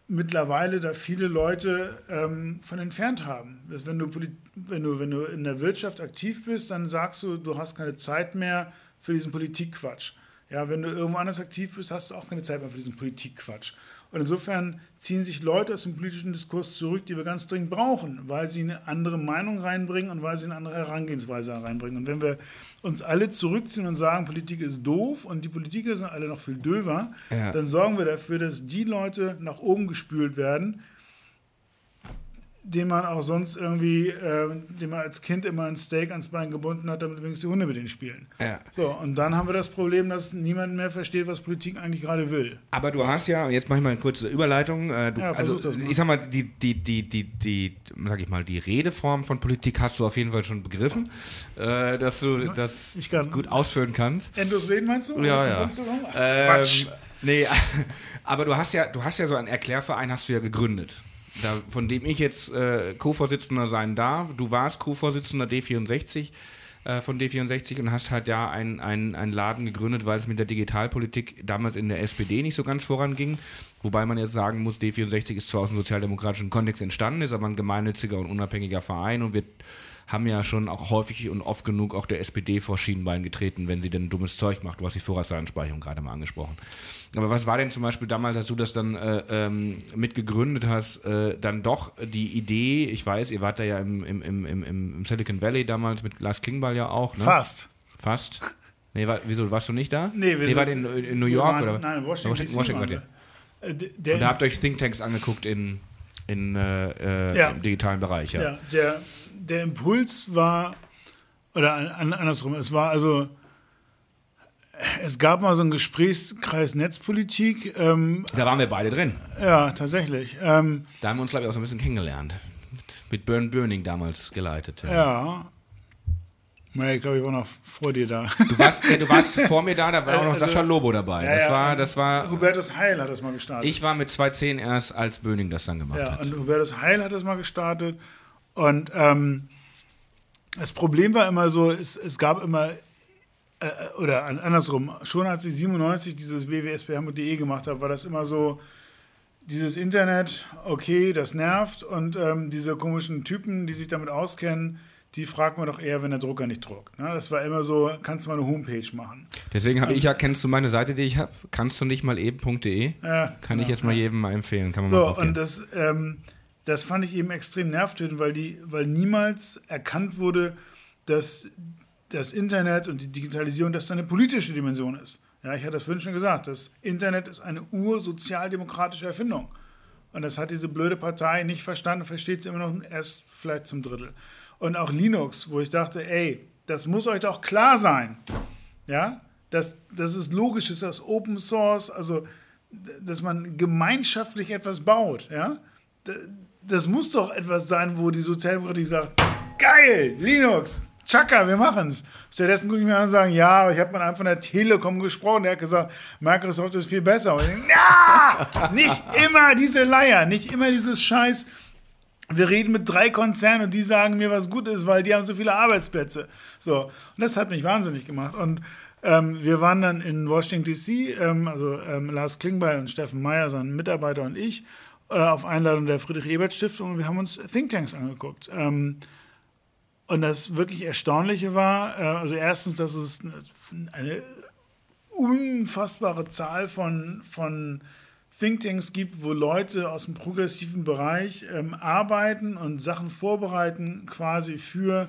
mittlerweile da viele Leute ähm, von entfernt haben. Dass wenn, du, wenn, du, wenn du in der Wirtschaft aktiv bist, dann sagst du, du hast keine Zeit mehr für diesen Politikquatsch. Ja, wenn du irgendwo anders aktiv bist, hast du auch keine Zeit mehr für diesen Politikquatsch. Und insofern ziehen sich Leute aus dem politischen Diskurs zurück, die wir ganz dringend brauchen, weil sie eine andere Meinung reinbringen und weil sie eine andere Herangehensweise reinbringen. Und wenn wir uns alle zurückziehen und sagen, Politik ist doof und die Politiker sind alle noch viel döver, ja. dann sorgen wir dafür, dass die Leute nach oben gespült werden, den man auch sonst irgendwie, äh, den man als Kind immer ein Steak ans Bein gebunden hat, damit übrigens die Hunde mit denen spielen. Ja. So, und dann haben wir das Problem, dass niemand mehr versteht, was Politik eigentlich gerade will. Aber du hast ja, jetzt mache ich mal eine kurze Überleitung. Äh, du, ja, also, das mal. Ich sag mal, die, die, die, die, die, sag ich mal, die Redeform von Politik hast du auf jeden Fall schon begriffen, äh, dass du das gut ausführen kannst. Endlos reden meinst du? Ja, ja. Ähm, Quatsch. Nee, aber du hast ja, du hast ja so einen Erklärverein hast du ja gegründet da, von dem ich jetzt äh, Co-Vorsitzender sein darf. Du warst Co-Vorsitzender D64 äh, von D64 und hast halt ja einen ein Laden gegründet, weil es mit der Digitalpolitik damals in der SPD nicht so ganz voranging. Wobei man jetzt sagen muss, D64 ist zwar aus dem sozialdemokratischen Kontext entstanden, ist aber ein gemeinnütziger und unabhängiger Verein und wird haben ja schon auch häufig und oft genug auch der SPD vor Schienenbein getreten, wenn sie denn dummes Zeug macht. Du hast die Vorratsansprechung gerade mal angesprochen. Aber was war denn zum Beispiel damals, als du das dann äh, ähm, mitgegründet hast, äh, dann doch die Idee, ich weiß, ihr wart da ja im, im, im, im, Silicon Valley damals mit Lars Klingbeil ja auch, ne? Fast. Fast. Nee, war, wieso, warst du nicht da? Nee, wir nee, war in, in New York waren, oder? Nein, Washington, Washington, Washington war der. der Und da habt ihr euch Thinktanks angeguckt in, in, äh, ja. im digitalen Bereich, ja. ja der, der Impuls war, oder an, andersrum, es war also, es gab mal so einen Gesprächskreis Netzpolitik. Ähm, da waren wir beide drin. Ja, tatsächlich. Ähm, da haben wir uns, glaube ich, auch so ein bisschen kennengelernt. Mit Burn Burning damals geleitet. Ja. ja. Ich glaube, ich war noch vor dir da. Du warst, ja, du warst vor mir da, da war auch noch also, Sascha Lobo dabei. Ja, das, war, das war. Hubertus Heil hat das mal gestartet. Ich war mit 2.10 erst, als Böning das dann gemacht ja, hat. Und Hubertus Heil hat das mal gestartet. Und ähm, das Problem war immer so, es, es gab immer, äh, oder andersrum, schon als ich 97 dieses www.sphm.de gemacht habe, war das immer so, dieses Internet, okay, das nervt und ähm, diese komischen Typen, die sich damit auskennen, die fragt man doch eher, wenn der Drucker nicht druckt. Ne? Das war immer so, kannst du mal eine Homepage machen. Deswegen habe ich ja, kennst du meine Seite, die ich habe? Kannst du nicht mal eben.de? Ja, Kann genau, ich jetzt mal jedem mal empfehlen. Kann man so, mal und das, ähm, das fand ich eben extrem nervtötend, weil, die, weil niemals erkannt wurde, dass das Internet und die Digitalisierung, dass da eine politische Dimension ist. Ja, ich hatte das vorhin schon gesagt, das Internet ist eine ursozialdemokratische Erfindung. Und das hat diese blöde Partei nicht verstanden, versteht sie immer noch erst vielleicht zum Drittel. Und auch Linux, wo ich dachte, ey, das muss euch doch klar sein. Ja, dass, dass es logisch ist, dass Open Source, also dass man gemeinschaftlich etwas baut. Ja, das muss doch etwas sein, wo die Sozialdemokratie sagt, geil, Linux, Chaka, wir machen's. Stattdessen gucke ich mir an und sage, ja, ich habe mit einem von der Telekom gesprochen, der hat gesagt, Microsoft ist viel besser. Und ich denke, ja, nicht immer diese Leier, nicht immer dieses Scheiß. Wir reden mit drei Konzernen und die sagen mir, was gut ist, weil die haben so viele Arbeitsplätze. So, und das hat mich wahnsinnig gemacht. Und ähm, wir waren dann in Washington DC, ähm, also ähm, Lars Klingbeil und Steffen Meyer, sein Mitarbeiter und ich, äh, auf Einladung der Friedrich-Ebert-Stiftung und wir haben uns Thinktanks angeguckt. Und das wirklich Erstaunliche war, äh, also erstens, dass es eine unfassbare Zahl von, von Thinktanks gibt, wo Leute aus dem progressiven Bereich ähm, arbeiten und Sachen vorbereiten, quasi für,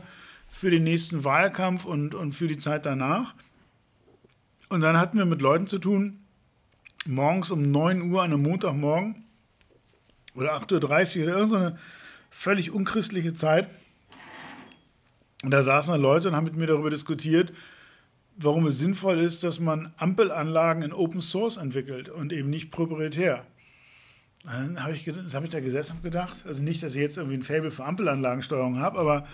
für den nächsten Wahlkampf und, und für die Zeit danach. Und dann hatten wir mit Leuten zu tun, morgens um 9 Uhr an einem Montagmorgen oder 8.30 Uhr oder irgendeine völlig unchristliche Zeit. Und da saßen dann Leute und haben mit mir darüber diskutiert, warum es sinnvoll ist, dass man Ampelanlagen in Open Source entwickelt und eben nicht proprietär. Dann habe ich, habe ich da gesessen und gedacht, also nicht, dass ich jetzt irgendwie ein Faible für Ampelanlagensteuerung habe, aber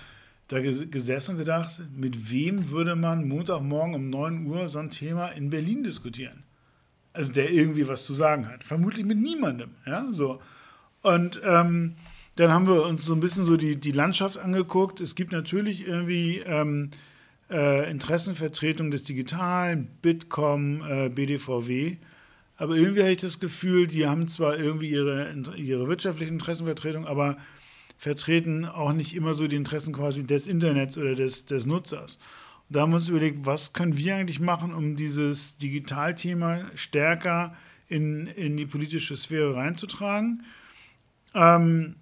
da gesessen und gedacht, mit wem würde man Montagmorgen um 9 Uhr so ein Thema in Berlin diskutieren? Also der irgendwie was zu sagen hat. Vermutlich mit niemandem. Ja, so. Und ähm, dann haben wir uns so ein bisschen so die, die Landschaft angeguckt. Es gibt natürlich irgendwie ähm, äh, Interessenvertretung des Digitalen, Bitkom, äh, BDVW. Aber irgendwie habe ich das Gefühl, die haben zwar irgendwie ihre, ihre wirtschaftliche Interessenvertretung, aber vertreten auch nicht immer so die Interessen quasi des Internets oder des, des Nutzers. Und da haben wir uns überlegt, was können wir eigentlich machen, um dieses Digitalthema stärker in, in die politische Sphäre reinzutragen. Ähm,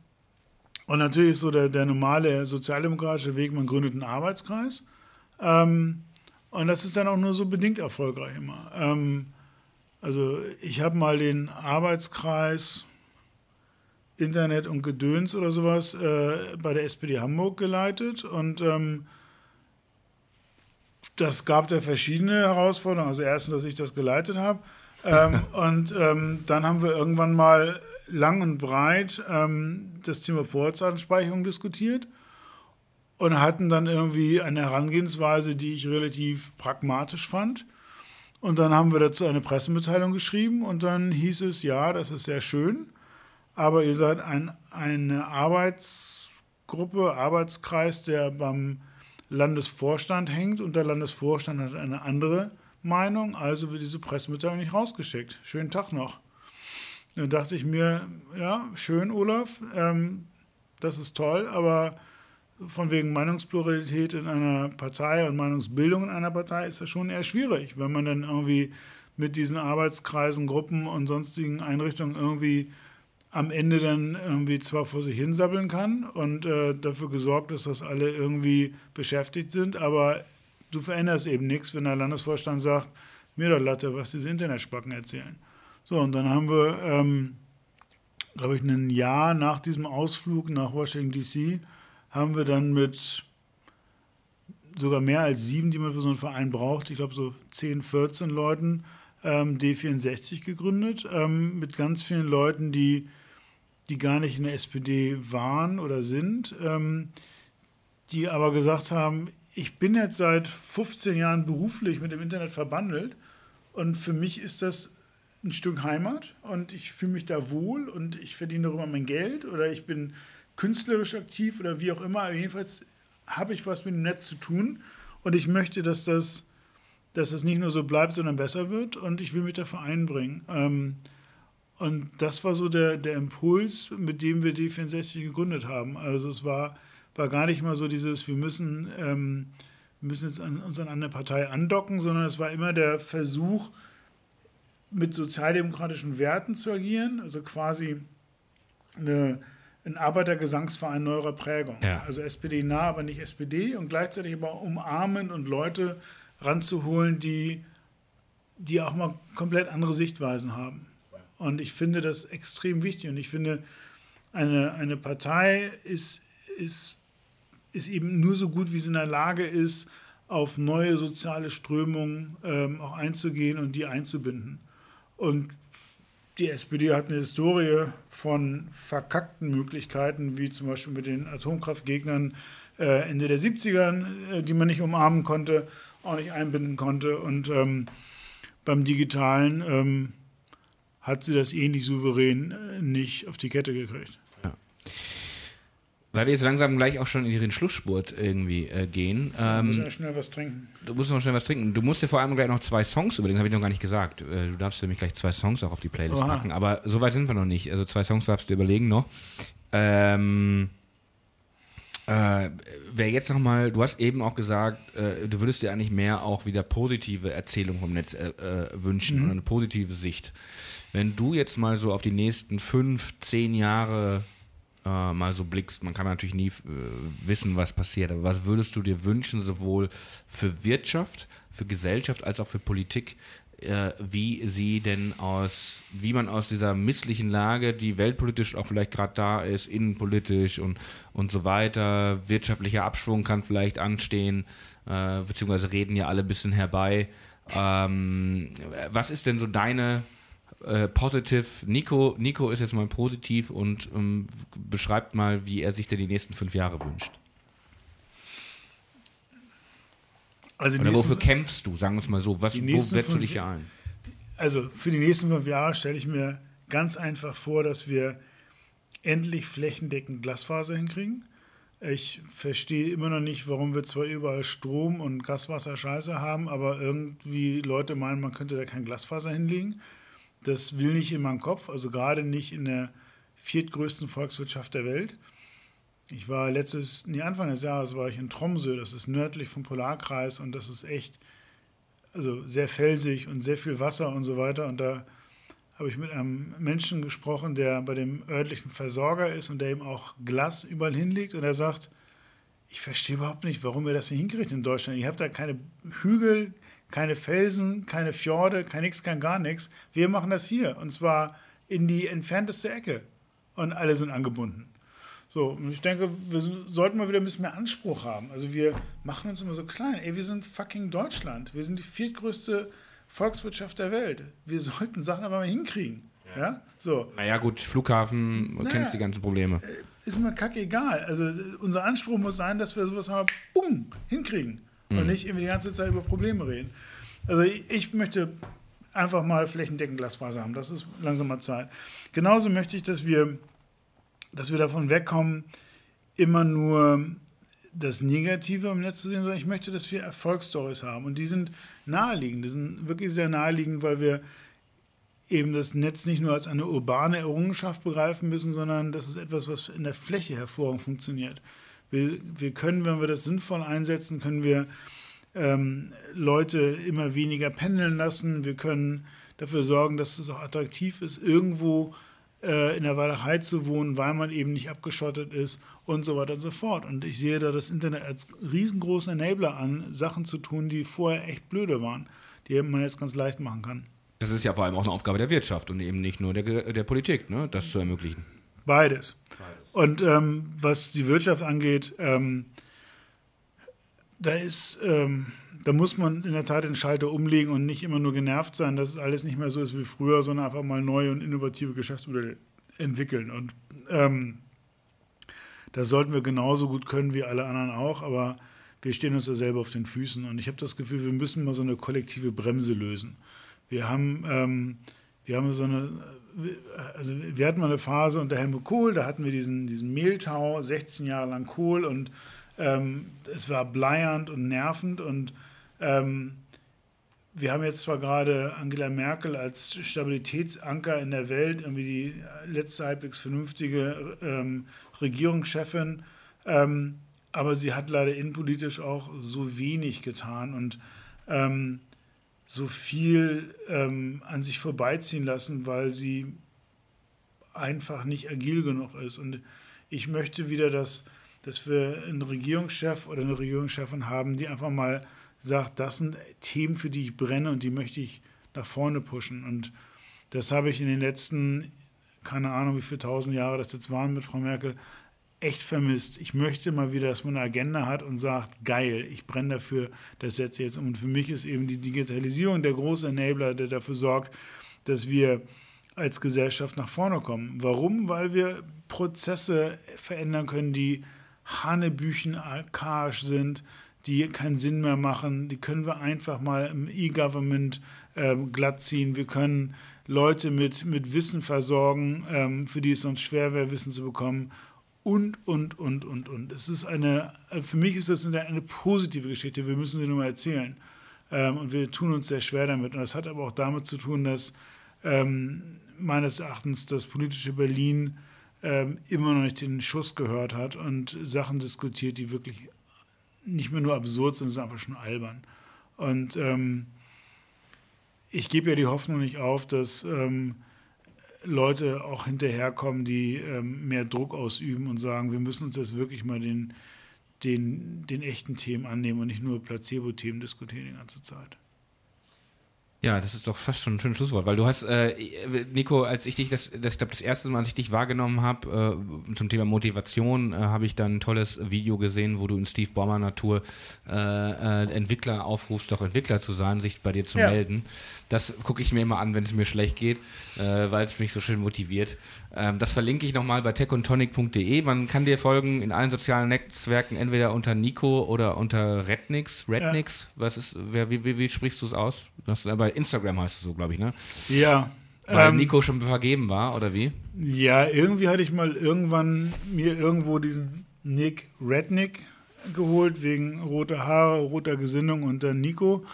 und natürlich ist so der, der normale sozialdemokratische Weg, man gründet einen Arbeitskreis. Ähm, und das ist dann auch nur so bedingt erfolgreich immer. Ähm, also ich habe mal den Arbeitskreis Internet und Gedöns oder sowas äh, bei der SPD Hamburg geleitet und ähm, das gab da verschiedene Herausforderungen. Also erstens, dass ich das geleitet habe ähm, und ähm, dann haben wir irgendwann mal lang und breit ähm, das Thema Vorratsdatenspeicherung diskutiert und hatten dann irgendwie eine Herangehensweise, die ich relativ pragmatisch fand. Und dann haben wir dazu eine Pressemitteilung geschrieben und dann hieß es, ja, das ist sehr schön, aber ihr seid ein, eine Arbeitsgruppe, Arbeitskreis, der beim Landesvorstand hängt und der Landesvorstand hat eine andere Meinung, also wird diese Pressemitteilung nicht rausgeschickt. Schönen Tag noch. Dann dachte ich mir, ja, schön, Olaf, ähm, das ist toll, aber von wegen Meinungspluralität in einer Partei und Meinungsbildung in einer Partei ist das schon eher schwierig, wenn man dann irgendwie mit diesen Arbeitskreisen, Gruppen und sonstigen Einrichtungen irgendwie am Ende dann irgendwie zwar vor sich hinsabbeln kann und äh, dafür gesorgt ist, dass alle irgendwie beschäftigt sind, aber du veränderst eben nichts, wenn der Landesvorstand sagt, mir doch Latte, was diese Internetspacken erzählen. So, und dann haben wir, ähm, glaube ich, ein Jahr nach diesem Ausflug nach Washington, D.C., haben wir dann mit sogar mehr als sieben, die man für so einen Verein braucht, ich glaube so 10, 14 Leuten, ähm, D64 gegründet, ähm, mit ganz vielen Leuten, die, die gar nicht in der SPD waren oder sind, ähm, die aber gesagt haben, ich bin jetzt seit 15 Jahren beruflich mit dem Internet verbandelt und für mich ist das ein Stück Heimat und ich fühle mich da wohl und ich verdiene darüber mein Geld oder ich bin künstlerisch aktiv oder wie auch immer. Aber jedenfalls habe ich was mit dem Netz zu tun und ich möchte, dass das, dass das nicht nur so bleibt, sondern besser wird und ich will mich dafür einbringen. Ähm, und das war so der, der Impuls, mit dem wir D64 gegründet haben. Also es war, war gar nicht mal so dieses, wir müssen, ähm, wir müssen jetzt an, uns an eine Partei andocken, sondern es war immer der Versuch, mit sozialdemokratischen Werten zu agieren, also quasi eine, ein Arbeitergesangsverein neuerer Prägung. Ja. Also SPD nah, aber nicht SPD und gleichzeitig aber umarmend und Leute ranzuholen, die, die auch mal komplett andere Sichtweisen haben. Und ich finde das extrem wichtig. Und ich finde, eine, eine Partei ist, ist, ist eben nur so gut, wie sie in der Lage ist, auf neue soziale Strömungen ähm, auch einzugehen und die einzubinden. Und die SPD hat eine Historie von verkackten Möglichkeiten, wie zum Beispiel mit den Atomkraftgegnern äh, Ende der 70er, äh, die man nicht umarmen konnte, auch nicht einbinden konnte. Und ähm, beim Digitalen ähm, hat sie das ähnlich souverän äh, nicht auf die Kette gekriegt. Weil wir jetzt langsam gleich auch schon in den Schlussspurt irgendwie äh, gehen. Ähm, du musst ja schnell was trinken. Du musst noch schnell was trinken. Du musst dir vor allem gleich noch zwei Songs überlegen, habe ich noch gar nicht gesagt. Äh, du darfst nämlich gleich zwei Songs auch auf die Playlist Oha. packen. Aber so weit sind wir noch nicht. Also zwei Songs darfst du überlegen noch. Ähm, Äh, Wer jetzt nochmal, du hast eben auch gesagt, äh, du würdest dir eigentlich mehr auch wieder positive Erzählung vom Netz äh, äh, wünschen Mhm. und eine positive Sicht. Wenn du jetzt mal so auf die nächsten fünf, zehn Jahre äh, mal so blickst, man kann natürlich nie äh, wissen, was passiert, aber was würdest du dir wünschen, sowohl für Wirtschaft, für Gesellschaft als auch für Politik, äh, wie sie denn aus, wie man aus dieser misslichen Lage, die weltpolitisch auch vielleicht gerade da ist, innenpolitisch und, und so weiter, wirtschaftlicher Abschwung kann vielleicht anstehen, äh, beziehungsweise reden ja alle ein bisschen herbei. Ähm, was ist denn so deine äh, positive, Nico, Nico ist jetzt mal positiv und ähm, beschreibt mal, wie er sich denn die nächsten fünf Jahre wünscht. Also, Oder nächsten- wofür kämpfst du, sagen wir es mal so, was, wo setzt du dich hier ein? also für die nächsten fünf Jahre stelle ich mir ganz einfach vor, dass wir endlich flächendeckend Glasfaser hinkriegen. Ich verstehe immer noch nicht, warum wir zwar überall Strom und Gaswasser Scheiße haben, aber irgendwie Leute meinen, man könnte da kein Glasfaser hinlegen. Das will nicht in meinen Kopf, also gerade nicht in der viertgrößten Volkswirtschaft der Welt. Ich war letztes, nee, Anfang des Jahres war ich in Tromsø, das ist nördlich vom Polarkreis und das ist echt, also sehr felsig und sehr viel Wasser und so weiter. Und da habe ich mit einem Menschen gesprochen, der bei dem örtlichen Versorger ist und der eben auch Glas überall hinlegt. Und er sagt, ich verstehe überhaupt nicht, warum ihr das nicht hinkriegt in Deutschland. Ihr habt da keine Hügel, keine Felsen, keine Fjorde, kein nix, kein gar nichts. Wir machen das hier. Und zwar in die entfernteste Ecke. Und alle sind angebunden. So, und ich denke, wir so- sollten mal wieder ein bisschen mehr Anspruch haben. Also wir machen uns immer so klein. Ey, wir sind fucking Deutschland. Wir sind die viertgrößte Volkswirtschaft der Welt. Wir sollten Sachen aber mal hinkriegen. Ja, so. Naja, gut, Flughafen, du Naja. kennst die ganzen Probleme. Ist mir kackegal. Also äh, unser Anspruch muss sein, dass wir sowas mal bumm, hinkriegen. Und nicht irgendwie die ganze Zeit über Probleme reden. Also ich, ich möchte einfach mal flächendeckend Glasfaser haben. Das ist langsam mal Zeit. Genauso möchte ich, dass wir, dass wir davon wegkommen, immer nur das Negative im Netz zu sehen, sondern ich möchte, dass wir Erfolgsstories haben. Und die sind naheliegend. Die sind wirklich sehr naheliegend, weil wir eben das Netz nicht nur als eine urbane Errungenschaft begreifen müssen, sondern das ist etwas, was in der Fläche hervorragend funktioniert. Wir, wir können, wenn wir das sinnvoll einsetzen, können wir ähm, Leute immer weniger pendeln lassen. Wir können dafür sorgen, dass es auch attraktiv ist, irgendwo äh, in der Walachei zu wohnen, weil man eben nicht abgeschottet ist und so weiter und so fort. Und ich sehe da das Internet als riesengroßen Enabler an, Sachen zu tun, die vorher echt blöde waren, die man jetzt ganz leicht machen kann. Das ist ja vor allem auch eine Aufgabe der Wirtschaft und eben nicht nur der, der Politik, ne, das zu ermöglichen. Beides. Und ähm, was die Wirtschaft angeht, ähm, da ist, ähm, da muss man in der Tat den Schalter umlegen und nicht immer nur genervt sein, dass alles nicht mehr so ist wie früher, sondern einfach mal neue und innovative Geschäftsmodelle entwickeln. Und ähm, das sollten wir genauso gut können wie alle anderen auch, aber wir stehen uns da selber auf den Füßen. Und ich habe das Gefühl, wir müssen mal so eine kollektive Bremse lösen. Wir haben, ähm, wir haben so eine, also wir hatten mal eine Phase unter Helmut Kohl, da hatten wir diesen, diesen Mehltau, 16 Jahre lang Kohl und ähm, es war bleiernd und nervend und ähm, wir haben jetzt zwar gerade Angela Merkel als Stabilitätsanker in der Welt, irgendwie die letzte halbwegs vernünftige ähm, Regierungschefin, ähm, aber sie hat leider innenpolitisch auch so wenig getan und ähm, so viel ähm, an sich vorbeiziehen lassen, weil sie einfach nicht agil genug ist. Und ich möchte wieder, dass, dass wir einen Regierungschef oder eine Regierungschefin haben, die einfach mal sagt, das sind Themen, für die ich brenne und die möchte ich nach vorne pushen. Und das habe ich in den letzten, keine Ahnung, wie viele tausend Jahre das jetzt waren mit Frau Merkel, echt vermisst. Ich möchte mal wieder, dass man eine Agenda hat und sagt, geil, ich brenne dafür, das setze ich jetzt um. Und für mich ist eben die Digitalisierung der große Enabler, der dafür sorgt, dass wir als Gesellschaft nach vorne kommen. Warum? Weil wir Prozesse verändern können, die hanebüchen archaisch sind, die keinen Sinn mehr machen. Die können wir einfach mal im E-Government ähm, glatt ziehen. Wir können Leute mit, mit Wissen versorgen, ähm, für die es sonst schwer wäre, Wissen zu bekommen. Und, und, und, und, und. Es ist eine, für mich ist das eine, eine positive Geschichte. Wir müssen sie nur mal erzählen. Ähm, und wir tun uns sehr schwer damit. Und das hat aber auch damit zu tun, dass ähm, meines Erachtens das politische Berlin ähm, immer noch nicht den Schuss gehört hat und Sachen diskutiert, die wirklich nicht mehr nur absurd sind, sondern einfach schon albern. Und ähm, ich gebe ja die Hoffnung nicht auf, dass ähm, Leute auch hinterherkommen, die ähm, mehr Druck ausüben und sagen, wir müssen uns jetzt wirklich mal den, den, den echten Themen annehmen und nicht nur Placebo-Themen diskutieren die ganze Zeit. Ja, das ist doch fast schon ein schönes Schlusswort, weil du hast, äh, Nico, als ich dich, das, das ich glaube, das erste Mal, als ich dich wahrgenommen habe, äh, zum Thema Motivation, äh, habe ich dann ein tolles Video gesehen, wo du in Steve Baumer Natur äh, äh, Entwickler aufrufst, doch Entwickler zu sein, sich bei dir zu ja. melden. Das gucke ich mir immer an, wenn es mir schlecht geht, äh, weil es mich so schön motiviert. Ähm, das verlinke ich nochmal bei techontonic.de. Man kann dir folgen in allen sozialen Netzwerken, entweder unter Nico oder unter Rednix. Rednix, ja. was ist, wer, wie, wie, wie sprichst du es aus? Das, bei Instagram heißt es so, glaube ich, ne? Ja. Weil ähm, Nico schon vergeben war, oder wie? Ja, irgendwie hatte ich mal irgendwann mir irgendwo diesen Nick Rednick geholt, wegen roter Haare, roter Gesinnung und dann Nico.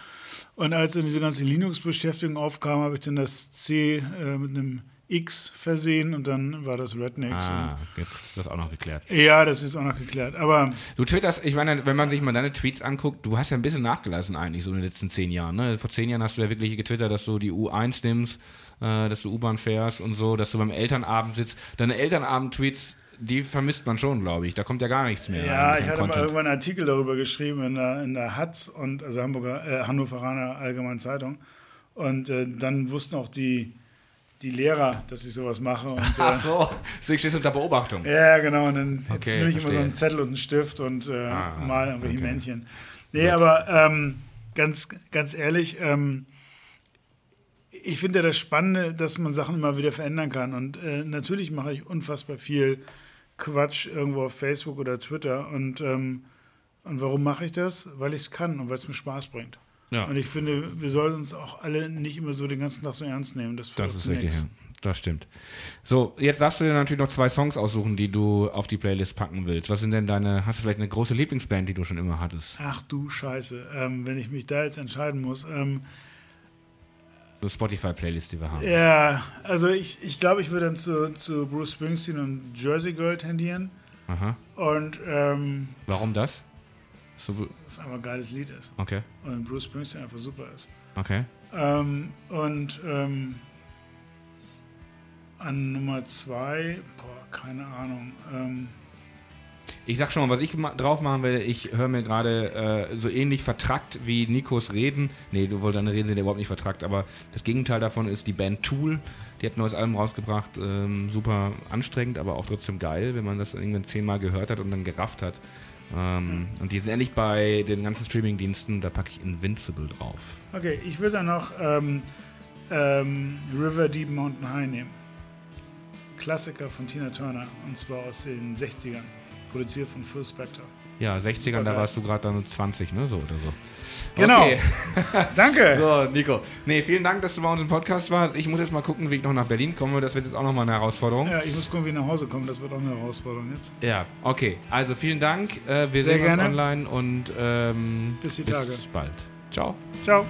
Und als dann diese ganze Linux-Beschäftigung aufkam, habe ich dann das C äh, mit einem X versehen und dann war das Rednecks. Ah, jetzt ist das auch noch geklärt. Ja, das ist auch noch geklärt. Aber du twitterst, ich meine, wenn man sich mal deine Tweets anguckt, du hast ja ein bisschen nachgelassen eigentlich so in den letzten zehn Jahren. Ne? Vor zehn Jahren hast du ja wirklich getwittert, dass du die U1 nimmst, äh, dass du U-Bahn fährst und so, dass du beim Elternabend sitzt. Deine Elternabend-Tweets die vermisst man schon, glaube ich. Da kommt ja gar nichts mehr. Ja, ich hatte Content. mal irgendwann einen Artikel darüber geschrieben in der, in der Hatz und also Hamburger, äh, Hannoveraner Allgemeinen Zeitung. Und äh, dann wussten auch die die Lehrer, dass ich sowas mache. Und, Ach äh, so, deswegen stehst du unter Beobachtung. Ja, genau. Und dann okay, nehme ich immer so einen Zettel und einen Stift und äh, ah, mal irgendwelche okay. Männchen. Nee, Gut. aber ähm, ganz, ganz ehrlich, ähm, ich finde ja das Spannende, dass man Sachen immer wieder verändern kann. Und äh, natürlich mache ich unfassbar viel Quatsch irgendwo auf Facebook oder Twitter. Und, ähm, und warum mache ich das? Weil ich es kann und weil es mir Spaß bringt. Ja. Und ich finde, wir sollen uns auch alle nicht immer so den ganzen Tag so ernst nehmen. Das, das ist richtig, ja. Das stimmt. So, jetzt darfst du dir natürlich noch zwei Songs aussuchen, die du auf die Playlist packen willst. Was sind denn deine, hast du vielleicht eine große Lieblingsband, die du schon immer hattest? Ach du Scheiße, ähm, wenn ich mich da jetzt entscheiden muss. Ähm, so Spotify-Playlist, die wir haben. Ja, also ich, ich glaube, ich würde dann zu, zu Bruce Springsteen und Jersey Girl tendieren. Aha. Und ähm, warum das? So, das einfach ein geiles Lied ist. Okay. Und Bruce Springsteen einfach super ist. Okay. Ähm, und ähm, an Nummer zwei, boah, keine Ahnung. Ähm, ich sag schon mal, was ich drauf machen werde, ich höre mir gerade äh, so ähnlich vertrackt wie Nikos Reden. Nee, du wolltest deine Reden sind ja überhaupt nicht vertrackt, aber das Gegenteil davon ist die Band Tool. Die hat ein neues Album rausgebracht, ähm, super anstrengend, aber auch trotzdem geil, wenn man das irgendwann zehnmal gehört hat und dann gerafft hat. Ähm, und die sind endlich bei den ganzen Streaming-Diensten, da packe ich Invincible drauf. Okay, ich würde dann noch ähm, ähm, River Deep Mountain High nehmen. Klassiker von Tina Turner und zwar aus den 60ern, produziert von Phil Spector. Ja, 60ern, da warst du gerade dann 20, ne? So oder so. Genau. Okay. Danke. So, Nico. Nee, vielen Dank, dass du bei uns im Podcast warst. Ich muss jetzt mal gucken, wie ich noch nach Berlin komme. Das wird jetzt auch nochmal eine Herausforderung. Ja, ich muss gucken, wie ich nach Hause komme. Das wird auch eine Herausforderung jetzt. Ja, okay. Also vielen Dank. Äh, wir Sehr sehen gerne. uns online und ähm, bis die Tage. Bis bald. Ciao. Ciao.